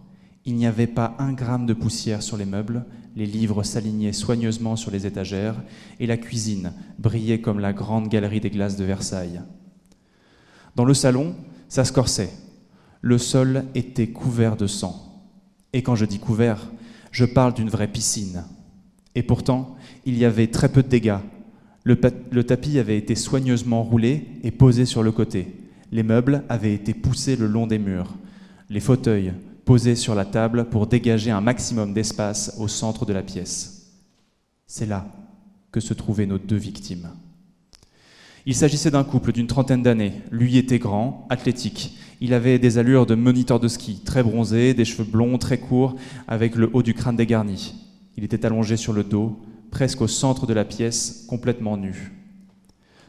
Il n'y avait pas un gramme de poussière sur les meubles, les livres s'alignaient soigneusement sur les étagères, et la cuisine brillait comme la grande galerie des glaces de Versailles. Dans le salon, ça se. Le sol était couvert de sang. Et quand je dis couvert, je parle d'une vraie piscine. Et pourtant, il y avait très peu de dégâts. Le, tapis avait été soigneusement roulé et posé sur le côté. Les meubles avaient été poussés le long des murs. Les fauteuils posés sur la table pour dégager un maximum d'espace au centre de la pièce. C'est là que se trouvaient nos deux victimes. Il s'agissait d'un couple d'une trentaine d'années. Lui était grand, athlétique. Il avait des allures de moniteur de ski, très bronzé, des cheveux blonds très courts, avec le haut du crâne dégarni. Il était allongé sur le dos, presque au centre de la pièce, complètement nu.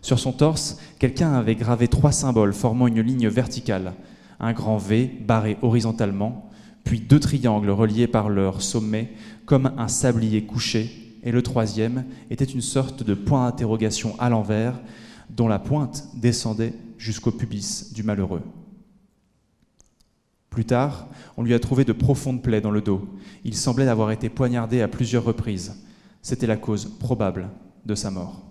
Sur son torse, quelqu'un avait gravé trois symboles formant une ligne verticale, un grand V barré horizontalement, puis deux triangles reliés par leur sommet comme un sablier couché, et le troisième était une sorte de point d'interrogation à l'envers, dont la pointe descendait jusqu'au pubis du malheureux. Plus tard, on lui a trouvé de profondes plaies dans le dos. Il semblait avoir été poignardé à plusieurs reprises. C'était la cause probable de sa mort.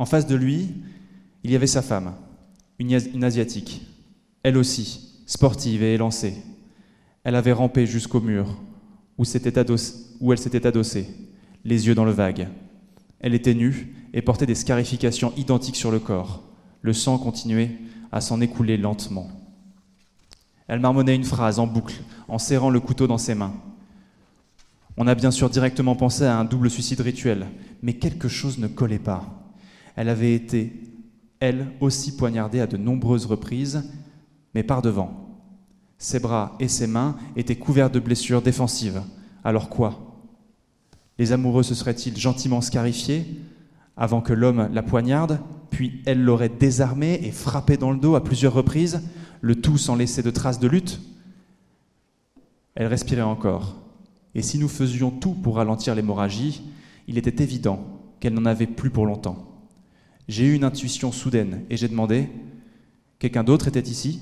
En face de lui, il y avait sa femme, une, asiatique, elle aussi, sportive et élancée. Elle avait rampé jusqu'au mur où, où elle s'était adossée, les yeux dans le vague. Elle était nue et portait des scarifications identiques sur le corps. Le sang continuait à s'en écouler lentement. Elle marmonnait une phrase en boucle, en serrant le couteau dans ses mains. On a bien sûr directement pensé à un double suicide rituel, mais quelque chose ne collait pas. Elle avait été, elle aussi, poignardée à de nombreuses reprises, mais par devant. Ses bras et ses mains étaient couverts de blessures défensives. Alors quoi? Les amoureux se seraient-ils gentiment scarifiés avant que l'homme la poignarde, puis elle l'aurait désarmé et frappé dans le dos à plusieurs reprises, le tout sans laisser de traces de lutte? Elle respirait encore. Et si nous faisions tout pour ralentir l'hémorragie, il était évident qu'elle n'en avait plus pour longtemps. J'ai eu une intuition soudaine et j'ai demandé Quelqu'un d'autre était ici?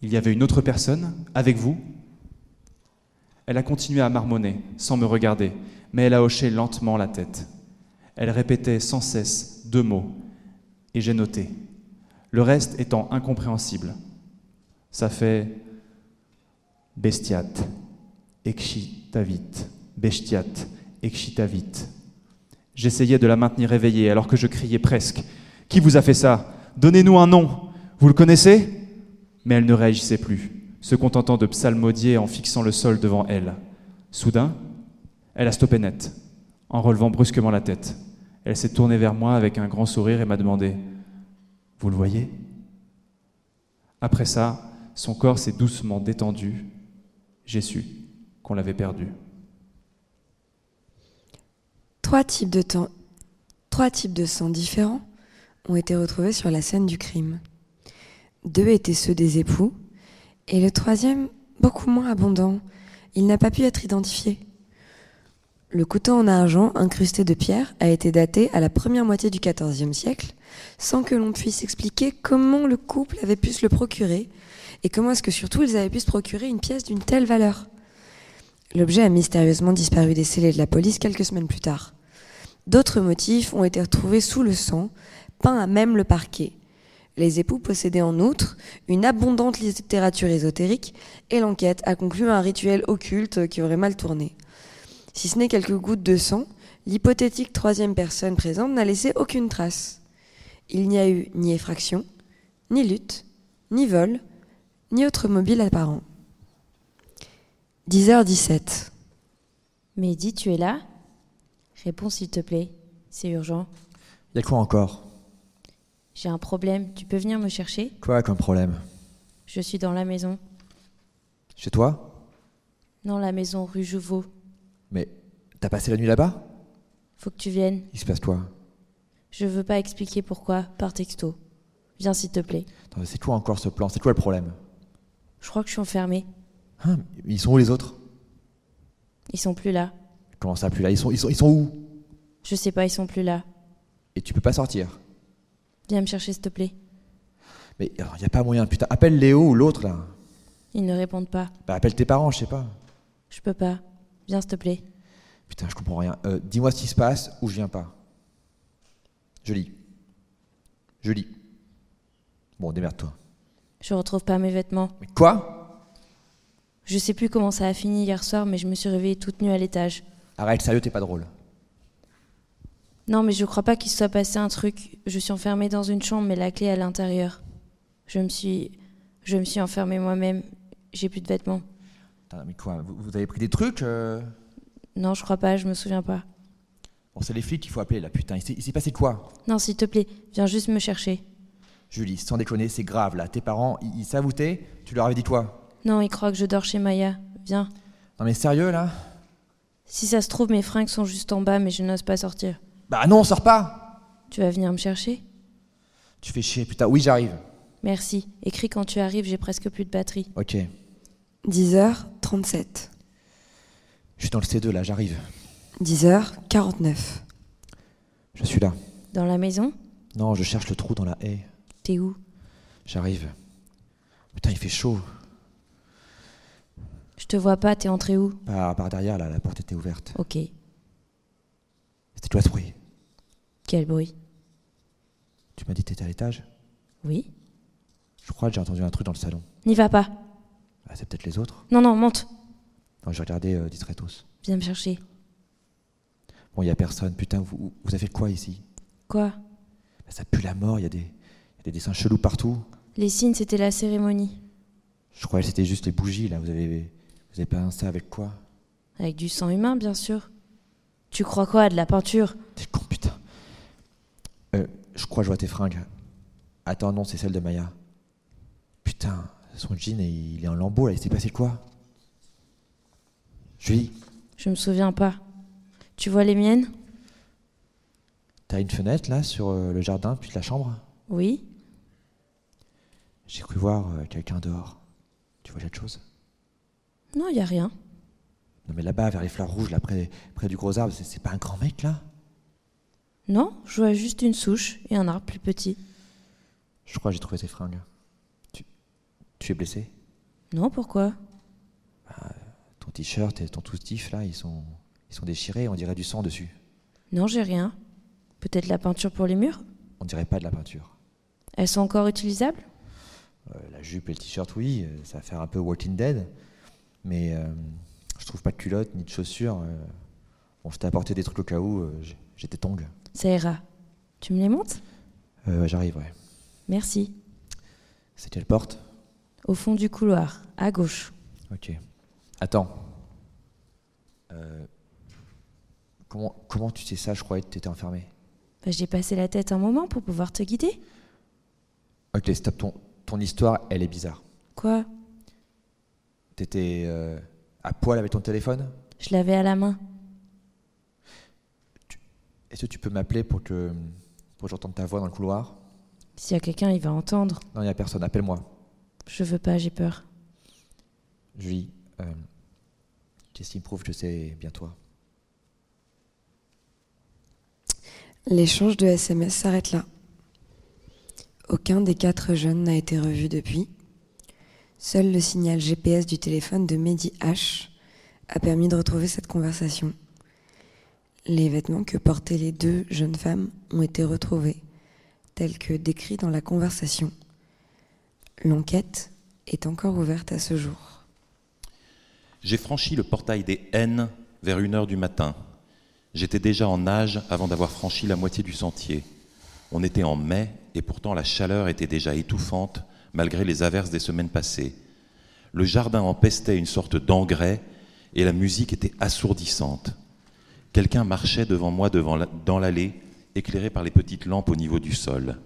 Il y avait une autre personne avec vous? Elle a continué à marmonner sans me regarder, mais elle a hoché lentement la tête. Elle répétait sans cesse deux mots et j'ai noté, le reste étant incompréhensible. Ça fait bestiat, ekshitavit, bestiat, ekshitavit. J'essayais de la maintenir éveillée alors que je criais presque Qui vous a fait ça? Donnez-nous un nom. Vous le connaissez? Mais elle ne réagissait plus, se contentant de psalmodier en fixant le sol devant elle. Soudain, elle a stoppé net, en relevant brusquement la tête. Elle s'est tournée vers moi avec un grand sourire et m'a demandé Vous le voyez Après ça, son corps s'est doucement détendu. J'ai su qu'on l'avait perdu. Trois types de sang différents ont été retrouvés sur la scène du crime. Deux étaient ceux des époux, et le troisième, beaucoup moins abondant, il n'a pas pu être identifié. Le couteau en argent incrusté de pierre a été daté à la première moitié du XIVe siècle, sans que l'on puisse expliquer comment le couple avait pu se le procurer, et comment est-ce que surtout ils avaient pu se procurer une pièce d'une telle valeur. L'objet a mystérieusement disparu des scellés de la police quelques semaines plus tard. D'autres motifs ont été retrouvés sous le sang, peints à même le parquet. Les époux possédaient en outre une abondante littérature ésotérique et l'enquête a conclu un rituel occulte qui aurait mal tourné. Si ce n'est quelques gouttes de sang, l'hypothétique troisième personne présente n'a laissé aucune trace. Il n'y a eu ni effraction, ni lutte, ni vol, ni autre mobile apparent. 10h17. Mehdi, tu es là? Réponds s'il te plaît. C'est urgent. Y a quoi encore? J'ai un problème. Tu peux venir me chercher? Quoi comme problème? Je suis dans la maison. Chez toi? Non, la maison rue Jouveau. Mais t'as passé la nuit là-bas? Faut que tu viennes. Il se passe quoi? Je veux pas expliquer pourquoi par texto. Viens s'il te plaît. Attends, C'est quoi encore ce plan? C'est quoi le problème? Je crois que je suis enfermée. Hein Ils sont où les autres? Ils sont plus là. Comment ça plus là? Ils sont, ils, sont, ils sont où? Je sais pas, ils sont plus là. Et tu peux pas sortir? Viens me chercher s'il te plaît. Mais il y a pas moyen, putain. Appelle Léo ou l'autre là. Ils ne répondent pas. Bah appelle tes parents, je sais pas. Je peux pas. Viens s'il te plaît. Putain, je comprends rien. Euh, Dis-moi ce qui se passe ou je viens pas. Je lis. Je lis. Bon, démerde-toi. Je retrouve pas mes vêtements. Mais quoi? Je sais plus comment ça a fini hier soir, mais je me suis réveillée toute nue à l'étage. Arrête, sérieux, t'es pas drôle. Non, mais je crois pas qu'il soit passé un truc. Je suis enfermée dans une chambre, mais la clé est à l'intérieur. Je me suis, je me suis enfermée moi-même. J'ai plus de vêtements. Putain, mais quoi vous, vous avez pris des trucs euh Non, je crois pas. Je me souviens pas. Bon, c'est les flics qu'il faut appeler là, putain. Il s'est- passé quoi? Non, s'il te plaît, viens juste me chercher. Julie, sans déconner, c'est grave là. Tes parents, ils, t'es Tu leur avais dit quoi? Non, il croit que je dors chez Maya. Viens. Non mais sérieux là? Si ça se trouve, mes fringues sont juste en bas, mais je n'ose pas sortir. Bah non, sors pas Tu vas venir me chercher? Tu fais chier, putain. Oui, j'arrive. Merci. Écris quand tu arrives, j'ai presque plus de batterie. Ok. 10h37. Je suis dans le C2 là, j'arrive. 10h49. Je suis là. Dans la maison? Non, je cherche le trou dans la haie. T'es où? J'arrive. Putain, il fait chaud. Je te vois pas, t'es entré où? Par, par derrière là, la porte était ouverte. Ok. C'était toi ce bruit. Quel bruit? Tu m'as dit que t'étais à l'étage? Oui Je crois que j'ai entendu un truc dans le salon. N'y va pas. Ah, c'est peut-être les autres? Non, non, monte. Non, j'ai regardé euh, discretos. Viens me chercher. Bon, il y a personne. Putain, vous, vous avez fait quoi ici? Quoi? Bah, Ça pue la mort, il y, a des- il y a des dessins chelous partout. Les signes, c'était la cérémonie. Je croyais que c'était juste les bougies là. Vous avez, vous avez peint ça avec quoi? Avec du sang humain, bien sûr. Tu crois quoi De la peinture? T'es con, putain. Euh, je crois que je vois tes fringues. Attends, non, c'est celle de Maya. Putain, son jean, il est en lambeau là. Il s'est passé quoi? Julie, Je me souviens pas. Tu vois les miennes? T'as une fenêtre là sur euh, le jardin puis la chambre? Oui. J'ai cru voir euh, quelqu'un dehors. Tu vois quelque chose? Non, il y a rien. Non mais là-bas, vers les fleurs rouges, là près, près du gros arbre, c'est- pas un grand mec là? Non, je vois juste une souche et un arbre plus petit. Je crois que j'ai trouvé tes fringues. Tu, tu es blessé? Non, pourquoi? Ton t-shirt et ton soutif là, ils sont, ils sont déchirés, on dirait du sang dessus. Non, j'ai rien. Peut-être la peinture pour les murs? On dirait pas de la peinture. Elles sont encore utilisables? Euh, la jupe et le t-shirt, oui, euh, ça va faire un peu Walking Dead. Mais euh, je trouve pas de culotte ni de chaussures. euh. Bon, je t'ai apporté des trucs au cas où, euh, tes tongs. Ça ira. Tu me les montes J'arrive, ouais. Merci. C'est quelle porte? Au fond du couloir, à gauche. Ok. Attends. Comment, comment tu sais ça? Je croyais que t'étais enfermé. Bah, j'ai passé la tête un moment pour pouvoir te guider. Ok, stop. Ton, ton histoire, elle est bizarre. Quoi? T'étais euh, à poil avec ton téléphone Je l'avais à la main. Est-ce que tu peux m'appeler pour que, pour que j'entende ta voix dans le couloir? S'il y a quelqu'un, il va entendre. Non, il n'y a personne. Appelle-moi. Je veux pas, j'ai peur. Julie, euh, qu'est-ce qui me prouve que c'est bien toi? L'échange de SMS s'arrête là. Aucun des quatre jeunes n'a été revu depuis. Seul le signal GPS du téléphone de Mehdi H a permis de retrouver cette conversation. Les vêtements que portaient les deux jeunes femmes ont été retrouvés, tels que décrits dans la conversation. L'enquête est encore ouverte à ce jour. J'ai franchi le portail des N vers une heure du matin. J'étais déjà en nage avant d'avoir franchi la moitié du sentier. On était en mai et pourtant la chaleur était déjà étouffante malgré les averses des semaines passées. Le jardin empestait une sorte d'engrais et la musique était assourdissante. Quelqu'un marchait devant moi dans l'allée, éclairé par les petites lampes au niveau du sol.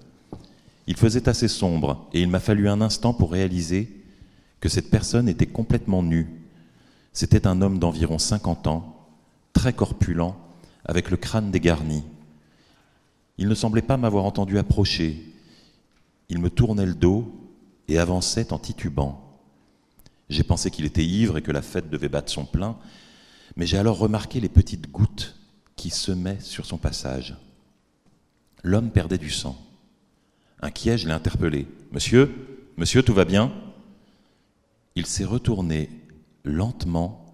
Il faisait assez sombre et il m'a fallu un instant pour réaliser que cette personne était complètement nue. C'était un homme d'environ 50 ans, très corpulent, avec le crâne dégarni. Il ne semblait pas m'avoir entendu approcher. Il me tournait le dos et avançait en titubant. J'ai pensé qu'il était ivre et que la fête devait battre son plein, mais j'ai alors remarqué les petites gouttes qui semaient sur son passage. L'homme perdait du sang. Inquiet, je l'ai interpellé. Monsieur, monsieur, tout va bien? Il s'est retourné lentement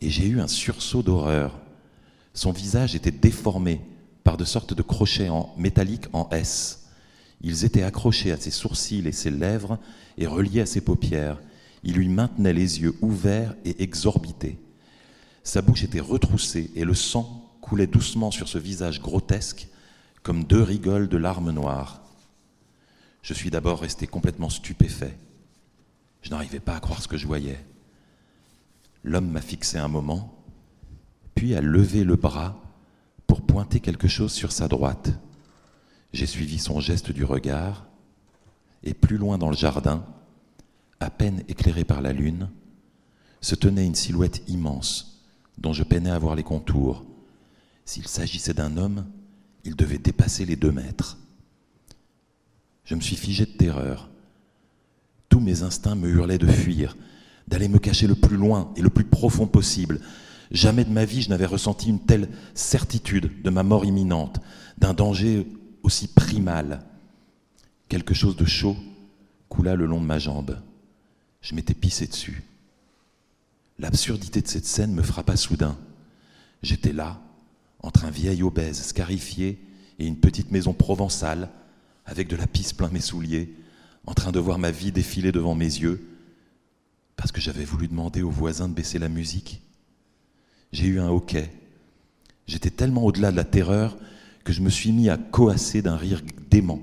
et j'ai eu un sursaut d'horreur. Son visage était déformé par de sortes de crochets en métalliques en S. Ils étaient accrochés à ses sourcils et ses lèvres et reliés à ses paupières. Il lui maintenait les yeux ouverts et exorbités. Sa bouche était retroussée et le sang coulait doucement sur ce visage grotesque comme deux rigoles de larmes noires. Je suis d'abord resté complètement stupéfait. Je n'arrivais pas à croire ce que je voyais. L'homme m'a fixé un moment, puis a levé le bras pour pointer quelque chose sur sa droite. J'ai suivi son geste du regard, et plus loin dans le jardin, à peine éclairé par la lune, se tenait une silhouette immense dont je peinais à voir les contours. S'il s'agissait d'un homme, il devait dépasser les deux mètres. Je me suis figé de terreur. Tous mes instincts me hurlaient de fuir, d'aller me cacher le plus loin et le plus profond possible. Jamais de ma vie je n'avais ressenti une telle certitude de ma mort imminente, d'un danger aussi primal. Quelque chose de chaud coula le long de ma jambe. Je m'étais pissé dessus. L'absurdité de cette scène me frappa soudain. J'étais là, entre un vieil obèse scarifié et une petite maison provençale, avec de la pisse plein mes souliers, en train de voir ma vie défiler devant mes yeux, parce que j'avais voulu demander aux voisins de baisser la musique. J'ai eu un hoquet. J'étais tellement au-delà de la terreur que je me suis mis à coasser d'un rire dément.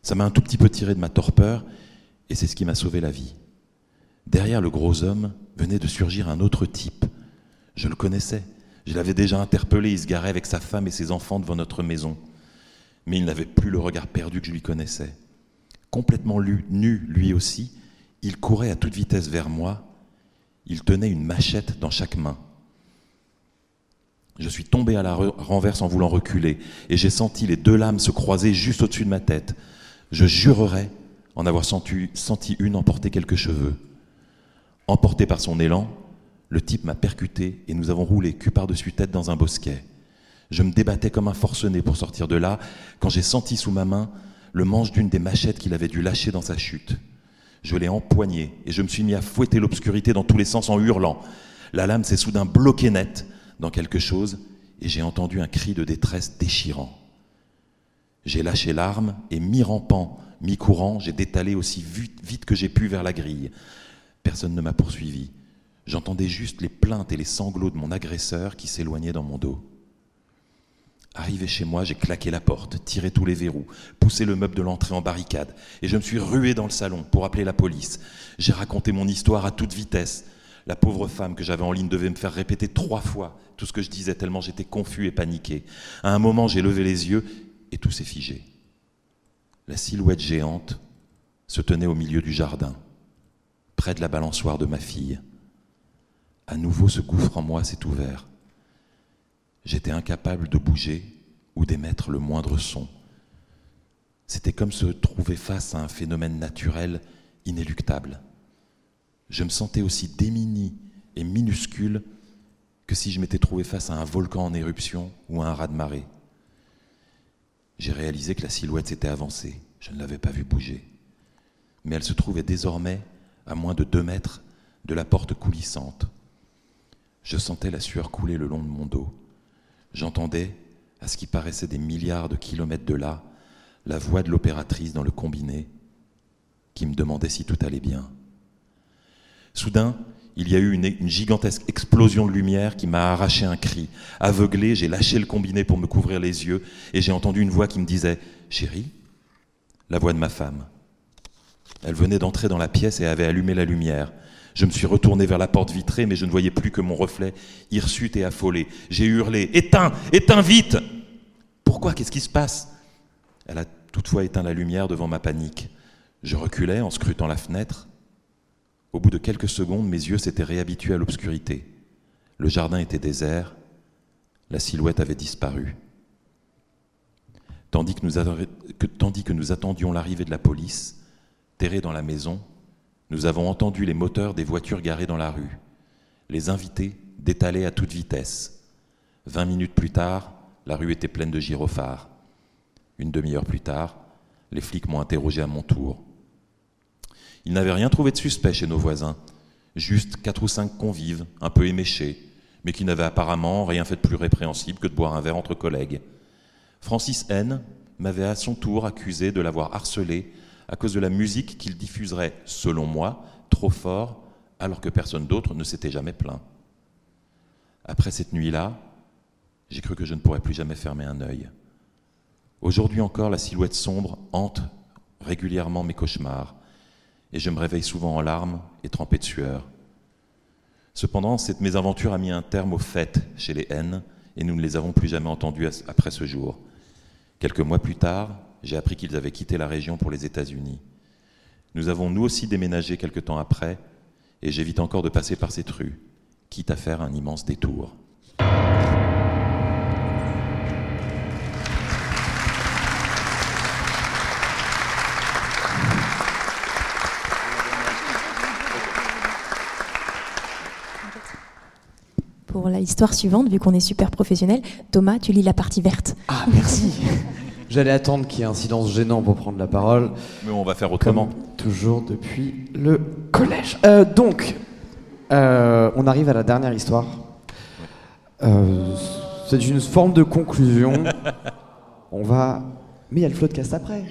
Ça m'a un tout petit peu tiré de ma torpeur, et c'est ce qui m'a sauvé la vie. Derrière le gros homme venait de surgir un autre type. Je le connaissais. Je l'avais déjà interpellé. Il se garait avec sa femme et ses enfants devant notre maison. Mais il n'avait plus le regard perdu que je lui connaissais. Complètement nu, lui aussi, il courait à toute vitesse vers moi. Il tenait une machette dans chaque main. Je suis tombé à la renverse en voulant reculer, et j'ai senti les deux lames se croiser juste au-dessus de ma tête. Je jurerais en avoir senti, une emporter quelques cheveux. Emporté par son élan, le type m'a percuté et nous avons roulé cul par-dessus tête dans un bosquet. Je me débattais comme un forcené pour sortir de là quand j'ai senti sous ma main le manche d'une des machettes qu'il avait dû lâcher dans sa chute. Je l'ai empoigné et je me suis mis à fouetter l'obscurité dans tous les sens en hurlant. La lame s'est soudain bloquée net dans quelque chose et j'ai entendu un cri de détresse déchirant. J'ai lâché l'arme et mi-rampant, mi-courant, j'ai détalé aussi vite que j'ai pu vers la grille. Personne ne m'a poursuivi. J'entendais juste les plaintes et les sanglots de mon agresseur qui s'éloignait dans mon dos. Arrivé chez moi, j'ai claqué la porte, tiré tous les verrous, poussé le meuble de l'entrée en barricade, et je me suis rué dans le salon pour appeler la police. J'ai raconté mon histoire à toute vitesse. La pauvre femme que j'avais en ligne devait me faire répéter trois fois tout ce que je disais tellement j'étais confus et paniqué. À un moment, j'ai levé les yeux et tout s'est figé. La silhouette géante se tenait au milieu du jardin, près de la balançoire de ma fille. À nouveau, ce gouffre en moi s'est ouvert. J'étais incapable de bouger ou d'émettre le moindre son. C'était comme se trouver face à un phénomène naturel inéluctable. Je me sentais aussi démuni et minuscule que si je m'étais trouvé face à un volcan en éruption ou à un raz-de-marée. J'ai réalisé que la silhouette s'était avancée. Je ne l'avais pas vue bouger. Mais elle se trouvait désormais à moins de deux mètres de la porte coulissante je sentais la sueur couler le long de mon dos. J'entendais, à ce qui paraissait des milliards de kilomètres de là, la voix de l'opératrice dans le combiné qui me demandait si tout allait bien. Soudain, il y a eu une, gigantesque explosion de lumière qui m'a arraché un cri. Aveuglé, j'ai lâché le combiné pour me couvrir les yeux et j'ai entendu une voix qui me disait Chérie La voix de ma femme. Elle venait d'entrer dans la pièce et avait allumé la lumière. Je me suis retourné vers la porte vitrée, mais je ne voyais plus que mon reflet, hirsute et affolé. J'ai hurlé Éteins Éteins vite Pourquoi? Qu'est-ce qui se passe? Elle a toutefois éteint la lumière devant ma panique. Je reculais en scrutant la fenêtre. Au bout de quelques secondes, mes yeux s'étaient réhabitués à l'obscurité. Le jardin était désert, la silhouette avait disparu. Tandis que nous, attendions l'arrivée de la police, terrés dans la maison, nous avons entendu les moteurs des voitures garées dans la rue. Les invités détalaient à toute vitesse. Vingt minutes plus tard, la rue était pleine de gyrophares. Une demi-heure plus tard, les flics m'ont interrogé à mon tour. Ils n'avaient rien trouvé de suspect chez nos voisins, juste quatre ou cinq convives, un peu éméchés, mais qui n'avaient apparemment rien fait de plus répréhensible que de boire un verre entre collègues. Francis N m'avait à son tour accusé de l'avoir harcelé à cause de la musique qu'il diffuserait, selon moi, trop fort, alors que personne d'autre ne s'était jamais plaint. Après cette nuit-là, j'ai cru que je ne pourrais plus jamais fermer un œil. Aujourd'hui encore, la silhouette sombre hante régulièrement mes cauchemars, et je me réveille souvent en larmes et trempé de sueur. Cependant, cette mésaventure a mis un terme aux fêtes chez les haines, et nous ne les avons plus jamais entendues après ce jour. Quelques mois plus tard, j'ai appris qu'ils avaient quitté la région pour les États-Unis. Nous avons nous aussi déménagé quelque temps après, et j'évite encore de passer par cette rue, quitte à faire un immense détour. Pour l'histoire suivante, vu qu'on est super professionnel, Thomas, tu lis la partie verte. Ah, merci J'allais attendre qu'il y ait un silence gênant pour prendre la parole. Mais on va faire autrement. toujours depuis le collège. Euh, donc, euh, on arrive à la dernière histoire. Euh, c'est une forme de conclusion. on va. Mais il y a le floodcast après.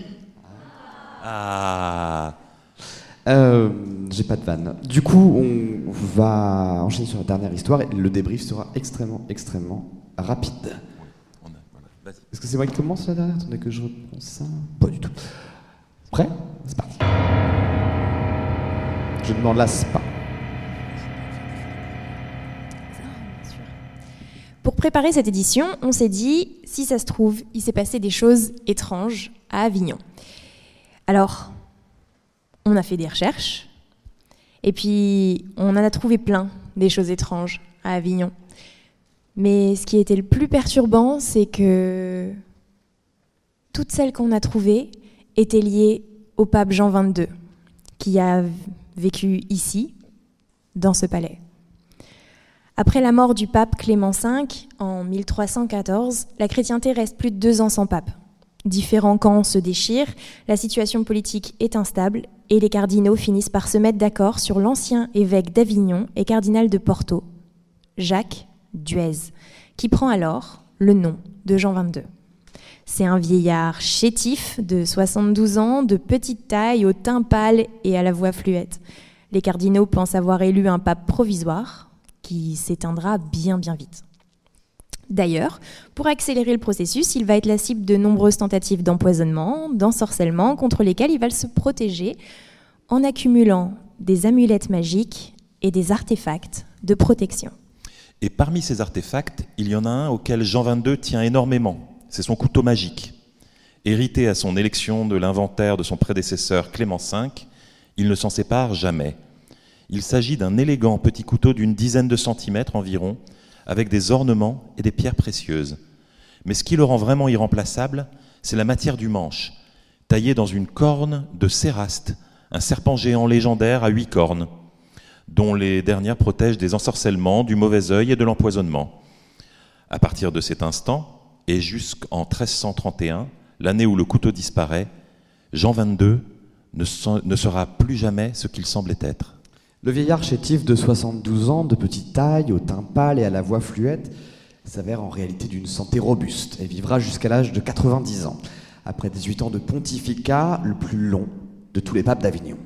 Ah. J'ai pas de vanne. Du coup, on va enchaîner sur la dernière histoire et le débrief sera extrêmement, extrêmement rapide. Est-ce que c'est moi qui commence la dernière Attendez que je reprends ça. Pas du tout. Prêt? C'est parti. Je ne m'en lasse pas. Pour préparer cette édition, on s'est dit, si ça se trouve, il s'est passé des choses étranges à Avignon. Alors, on a fait des recherches, et puis on en a trouvé plein des choses étranges à Avignon. Mais ce qui était le plus perturbant, c'est que toutes celles qu'on a trouvées étaient liées au pape Jean XXII, qui a vécu ici, dans ce palais. Après la mort du pape Clément V en 1314, la chrétienté reste plus de deux ans sans pape. Différents camps se déchirent, la situation politique est instable et les cardinaux finissent par se mettre d'accord sur l'ancien évêque d'Avignon et cardinal de Porto, Jacques Duez, qui prend alors le nom de Jean XXII. C'est un vieillard chétif de 72 ans, de petite taille, au teint pâle et à la voix fluette. Les cardinaux pensent avoir élu un pape provisoire qui s'éteindra bien bien vite. D'ailleurs, pour accélérer le processus, il va être la cible de nombreuses tentatives d'empoisonnement, d'ensorcellement, contre lesquelles il va se protéger en accumulant des amulettes magiques et des artefacts de protection. Et parmi ces artefacts, il y en a un auquel Jean XXII tient énormément. C'est son couteau magique. Hérité à son élection de l'inventaire de son prédécesseur Clément V, il ne s'en sépare jamais. Il s'agit d'un élégant petit couteau d'une dizaine de centimètres environ, avec des ornements et des pierres précieuses. Mais ce qui le rend vraiment irremplaçable, c'est la matière du manche, taillée dans une corne de céraste, un serpent géant légendaire à huit cornes, dont les dernières protègent des ensorcellements, du mauvais œil et de l'empoisonnement. À partir de cet instant, et jusqu'en 1331, l'année où le couteau disparaît, Jean XXII ne, ne sera plus jamais ce qu'il semblait être. Le vieillard chétif de 72 ans, de petite taille, au teint pâle et à la voix fluette, s'avère en réalité d'une santé robuste et vivra jusqu'à l'âge de 90 ans, après 18 ans de pontificat, le plus long de tous les papes d'Avignon.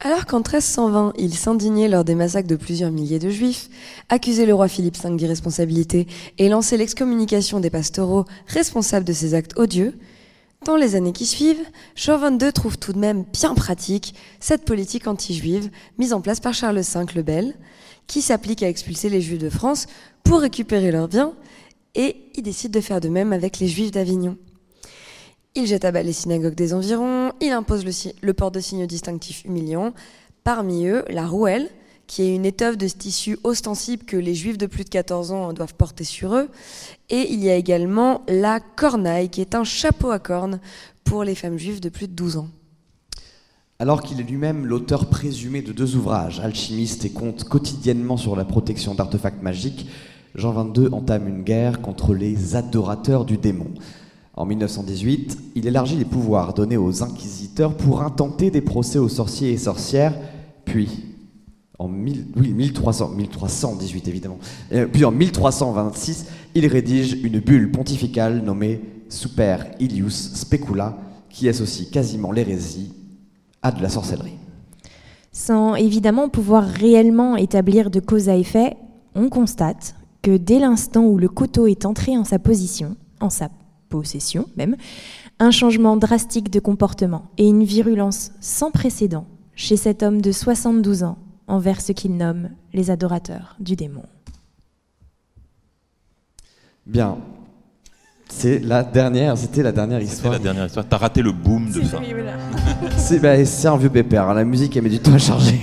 Alors qu'en 1320, il s'indignait lors des massacres de plusieurs milliers de juifs, accusait le roi Philippe V d'irresponsabilité et lançait l'excommunication des pastoraux responsables de ces actes odieux, dans les années qui suivent, Jean XXII trouve tout de même bien pratique cette politique anti-juive mise en place par Charles V le Bel, qui s'applique à expulser les juifs de France pour récupérer leurs biens, et il décide de faire de même avec les juifs d'Avignon. Il jette à bas les synagogues des environs, il impose le, port de signes distinctifs humiliants, parmi eux la rouelle, qui est une étoffe de tissu ostensible que les juifs de plus de 14 ans doivent porter sur eux. Et il y a également la cornaille, qui est un chapeau à cornes pour les femmes juives de plus de 12 ans. Alors qu'il est lui-même l'auteur présumé de deux ouvrages, Alchimiste et compte quotidiennement sur la protection d'artefacts magiques, Jean XXII entame une guerre contre les adorateurs du démon. En 1918, il élargit les pouvoirs donnés aux inquisiteurs pour intenter des procès aux sorciers et sorcières, puis en oui, 1300, 1318 évidemment. puis en 1326, il rédige une bulle pontificale nommée Super Ilius Specula, qui associe quasiment l'hérésie à de la sorcellerie. Sans évidemment pouvoir réellement établir de cause à effet, on constate que dès l'instant où le couteau est entré en sa position, en sa possession même, un changement drastique de comportement et une virulence sans précédent chez cet homme de 72 ans envers ce qu'il nomme les adorateurs du démon. Bien. C'est la dernière, c'était la dernière histoire. C'est la dernière histoire. T'as raté le boom de fin. Bah, c'est un vieux pépère. Hein. La musique, elle met du temps à charger.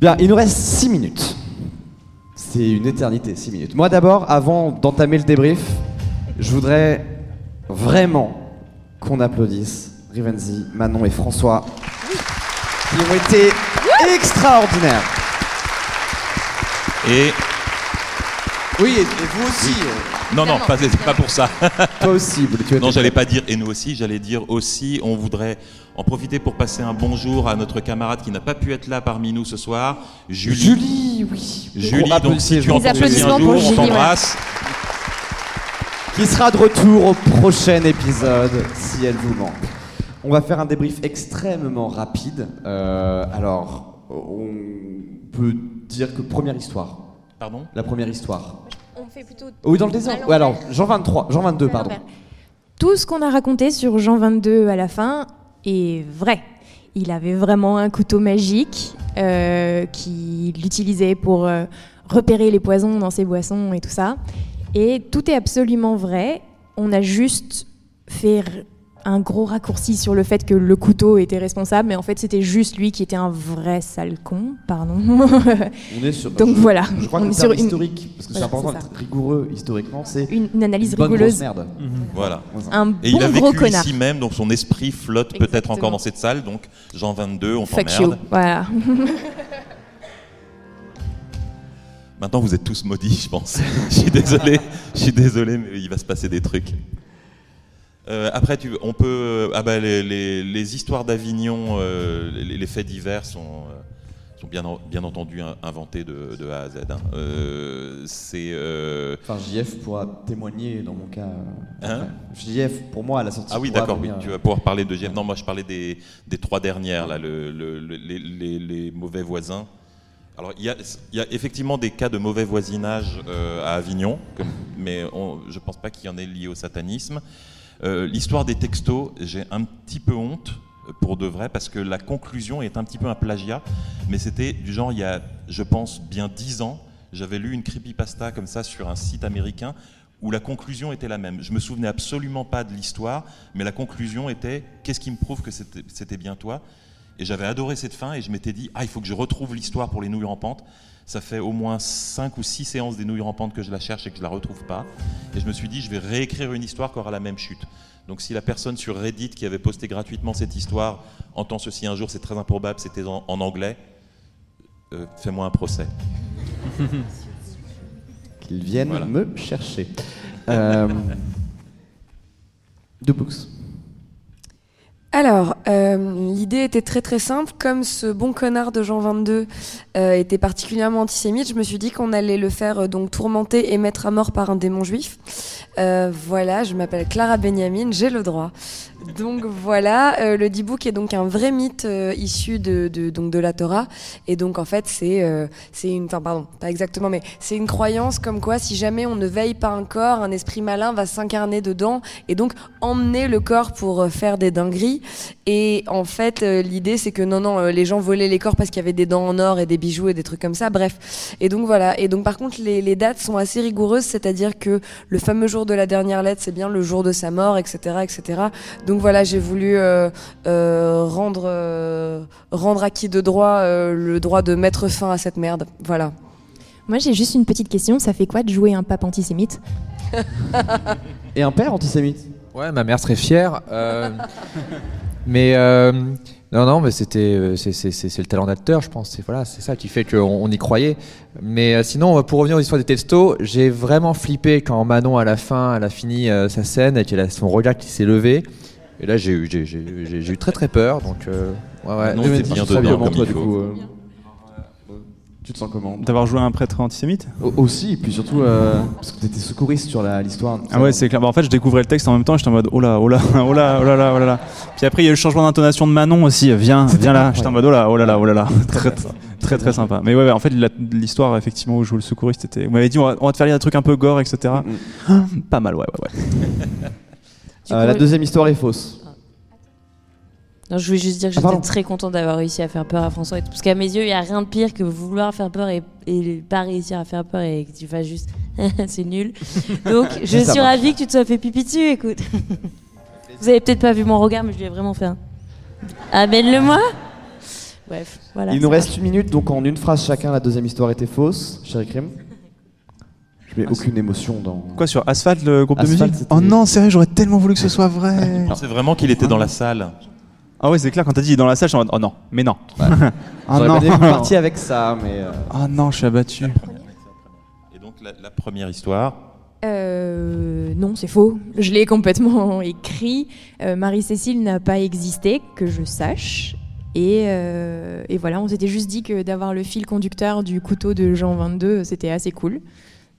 Bien, il nous reste 6 minutes. C'est une éternité, 6 minutes. Moi d'abord, avant d'entamer le débrief, je voudrais vraiment qu'on applaudisse Rivenzi, Manon et François, qui ont été extraordinaire. Et. Oui, et, vous aussi. Euh. Non, non, pas, pas pour ça. Toi aussi, tu Non, j'allais pas dire et nous aussi, j'allais dire aussi, on voudrait en profiter pour passer un bonjour à notre camarade qui n'a pas pu être là parmi nous ce soir, Julie. Julie, oui. Julie, donc si tu entends un jour, on t'embrasse. Qui sera de retour au prochain épisode, si elle vous manque. On va faire un débrief extrêmement rapide. Euh, alors, on peut dire que première histoire. Pardon? La première histoire. On fait plutôt. Oui, dans le désordre. Oui, alors, Jean 23, Jean 22, pardon. Tout ce qu'on a raconté sur Jean 22 à la fin est vrai. Il avait vraiment un couteau magique euh, qu'il utilisait pour euh, repérer les poisons dans ses boissons et tout ça. Et tout est absolument vrai. On a juste fait un gros raccourci sur le fait que le couteau était responsable, mais en fait c'était juste lui qui était un vrai sale con, pardon. On est sur, Donc je- voilà, Je crois on est sur terme une- historique, parce que Voilà, c'est important d'être rigoureux historiquement, c'est une, une analyse une bonne rigouleuse. grosse merde. Voilà. Un Et bon il a gros vécu connard. ici même, donc son esprit flotte peut-être encore dans cette salle. Donc Jean 22, on Fuck you. t'emmerde. Voilà. Maintenant, vous êtes tous maudits, je pense. je suis désolé, je suis désolé, mais il va se passer des trucs. Euh, après, tu, on peut. Ah bah, les, les- les histoires d'Avignon, euh, les, les faits divers sont, euh, sont bien, en- bien entendu in- inventés de, de A à Z. hein. Euh, c'est. euh, Enfin, JF pourra témoigner dans mon cas. euh, Hein. JF, pour moi, à la sortie. Ah oui, d'accord, oui, tu euh, vas pouvoir parler de GM. Non, moi je parlais des, des trois dernières, là, le- le- le- les, mauvais voisins. Alors, il y y a effectivement des cas de mauvais voisinage euh, à Avignon, comme- mais on- je ne pense pas qu'il y en ait lié au satanisme. Euh, L'histoire des textos, j'ai un petit peu honte euh, pour de vrai, parce que la conclusion est un petit peu un plagiat, mais c'était du genre, il y a, je pense, bien dix ans, j'avais lu une creepypasta comme ça sur un site américain où la conclusion était la même. Je me souvenais absolument pas de l'histoire, mais la conclusion était qu'est-ce qui me prouve que c'était bien toi? Et j'avais adoré cette fin et je m'étais dit ah il faut que je retrouve l'histoire pour les nouilles rampantes. Ça fait au moins 5 ou 6 séances des nouilles rampantes que je la cherche et que je la retrouve pas. Et je me suis dit je vais réécrire une histoire qui aura la même chute. Donc si la personne sur Reddit qui avait posté gratuitement cette histoire entend ceci un jour, c'est très improbable, c'était en, en anglais, euh, fais-moi un procès. Qu'ils viennent Voilà. me chercher. Euh, deux books. Alors, euh, l'idée était très très simple. Comme ce bon connard de Jean 22 euh, était particulièrement antisémite, je me suis dit qu'on allait le faire euh, donc tourmenter et mettre à mort par un démon juif. Euh, voilà, je m'appelle Clara Benjamin, j'ai le droit. Donc voilà, euh, le D-Book est donc un vrai mythe issu de, de, donc de la Torah. Et donc en fait, c'est c'est une, enfin pardon, pas exactement, mais c'est une croyance comme quoi si jamais on ne veille pas un corps, un esprit malin va s'incarner dedans et donc emmener le corps pour faire des dingueries. Et en fait, euh, l'idée c'est que non, non, euh, les gens volaient les corps parce qu'il y avait des dents en or et des bijoux et des trucs comme ça. Bref. Et donc voilà. Et donc par contre, les, les dates sont assez rigoureuses, c'est-à-dire que le fameux jour de la dernière lettre, c'est bien le jour de sa mort, etc., etc. Donc voilà, j'ai voulu euh, euh, rendre euh, rendre acquis de droit euh, le droit de mettre fin à cette merde. Voilà. Moi j'ai juste une petite question, ça fait quoi de jouer un pape antisémite? Et un père antisémite? Ouais, ma mère serait fière. euh, mais euh, non, non, mais c'était, euh, c'est, le talent d'acteur, je pense. C'est voilà, c'est ça qui fait qu'on on y croyait. Mais sinon, pour revenir aux histoires des textos, j'ai vraiment flippé quand Manon à la fin, elle a fini euh, sa scène et qu'elle a son regard qui s'est levé. Et là, j'ai eu, j'ai, eu très très peur. Donc, ouais, ouais. Non, bien dedans, il du coup Tu te sens comment D'avoir joué un prêtre antisémite Au- Aussi, et puis surtout, euh, parce que t'étais secouriste sur l'histoire. Ah ouais, c'est clair. Bah, en fait, je découvrais le texte en même temps, j'étais en mode oh là, oh là, oh là, oh là là, oh là là. Puis après, il y a eu le changement d'intonation de Manon aussi. Viens, viens là. J'étais en mode oh là, oh là là, oh là là. Très, très, très sympa. Mais ouais, ouais, en fait, l'histoire, effectivement, où je joue le secouriste, c'était. Vous m'avez dit, on va, on va te faire un truc un peu gore, etc. Ah, Pas mal, ouais, ouais, ouais. Euh, la deuxième histoire est fausse. Non, je voulais juste dire que Ah, j'étais très contente d'avoir réussi à faire peur à François. et tout, Parce qu'à mes yeux, il n'y a rien de pire que vouloir faire peur et, et pas réussir à faire peur et que tu fasses juste c'est nul. Donc, je Ça suis marche. ravie que tu te sois fait pipi dessus, écoute. Vous avez peut-être pas vu mon regard, mais je lui ai vraiment fait un. Amène-le-moi Bref, voilà. Il nous reste une minute, donc en une phrase chacun, la deuxième histoire était fausse. Chéri Crime Je mets aucune émotion dans. Quoi, sur Asphalt, le groupe de musique? Oh non, sérieux, j'aurais tellement voulu que ce soit vrai. Je pensais vraiment qu'il était dans la salle. Ah ouais, c'est clair, quand t'as dit dans la salle, je suis en mode oh non, mais non. oh J'aurais non. bien aimé avec ça, mais. euh, Oh non, je suis abattu. Et donc la, la première histoire, Euh, non, c'est faux. Je l'ai complètement écrit. Euh, Marie-Cécile n'a pas existé, que je sache. Et, euh, et voilà, on s'était juste dit que d'avoir le fil conducteur du couteau de Jean 22, c'était assez cool.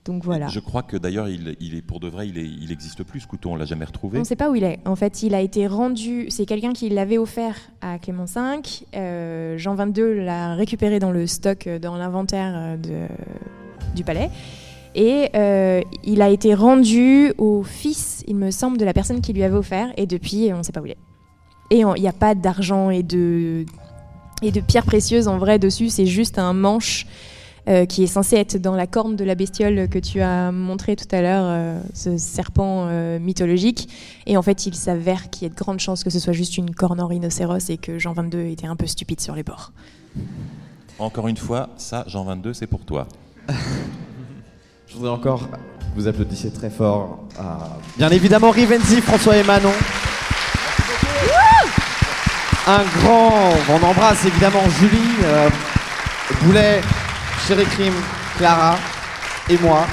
Donc voilà. je crois que d'ailleurs il, il est pour de vrai, il, est, il existe plus ce couteau, on l'a jamais retrouvé. On ne sait pas où il est. En fait, il a été rendu. C'est quelqu'un qui l'avait offert à Clément V. Euh, Jean 22 l'a récupéré dans le stock, euh, dans l'inventaire euh, du palais. Et euh, il a été rendu au fils, il me semble, de la personne qui lui avait offert. Et depuis, on ne sait pas où il est. Et il n'y a pas d'argent et de, et de pierres précieuses en vrai dessus. C'est juste un manche euh, qui est censé être dans la corne de la bestiole que tu as montré tout à l'heure, euh, ce serpent euh, mythologique. Et en fait, il s'avère qu'il y a de grandes chances que ce soit juste une corne en rhinocéros et que Jean 22 était un peu stupide sur les bords. Encore une fois, ça, Jean 22, c'est pour toi. Je voudrais encore que vous applaudissiez très fort. à, bien évidemment, Rivenzi, François et Manon. Un grand, on embrasse évidemment Julie, euh, Boulet, Chéri Crime, Clara et moi.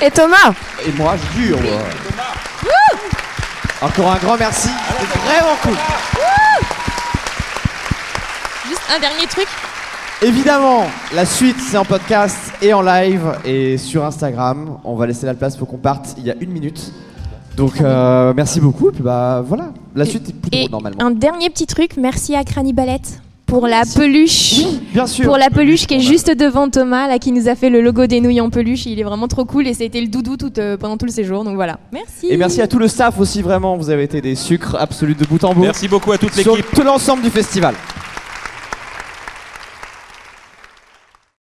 Et Thomas Et moi, je jure. ouais. Encore un grand merci. C'était vraiment cool. Juste un dernier truc. Évidemment, la suite c'est en podcast et en live et sur Instagram. On va laisser la place pour qu'on parte il y a une minute. Donc euh, merci beaucoup. Et puis bah voilà, la suite est plutôt Et normalement. un dernier petit truc, merci à Cranibalette pour la peluche. Bien sûr. Pour la peluche qui est juste devant Thomas, là, qui nous a fait le logo des nouilles en peluche. Il est vraiment trop cool et ça a été le doudou tout, euh, pendant tout le séjour. Donc voilà. Merci. Et merci à tout le staff aussi vraiment. Vous avez été des sucres absolus de bout en bout. Merci beaucoup à toute sur l'équipe. tout l'ensemble du festival.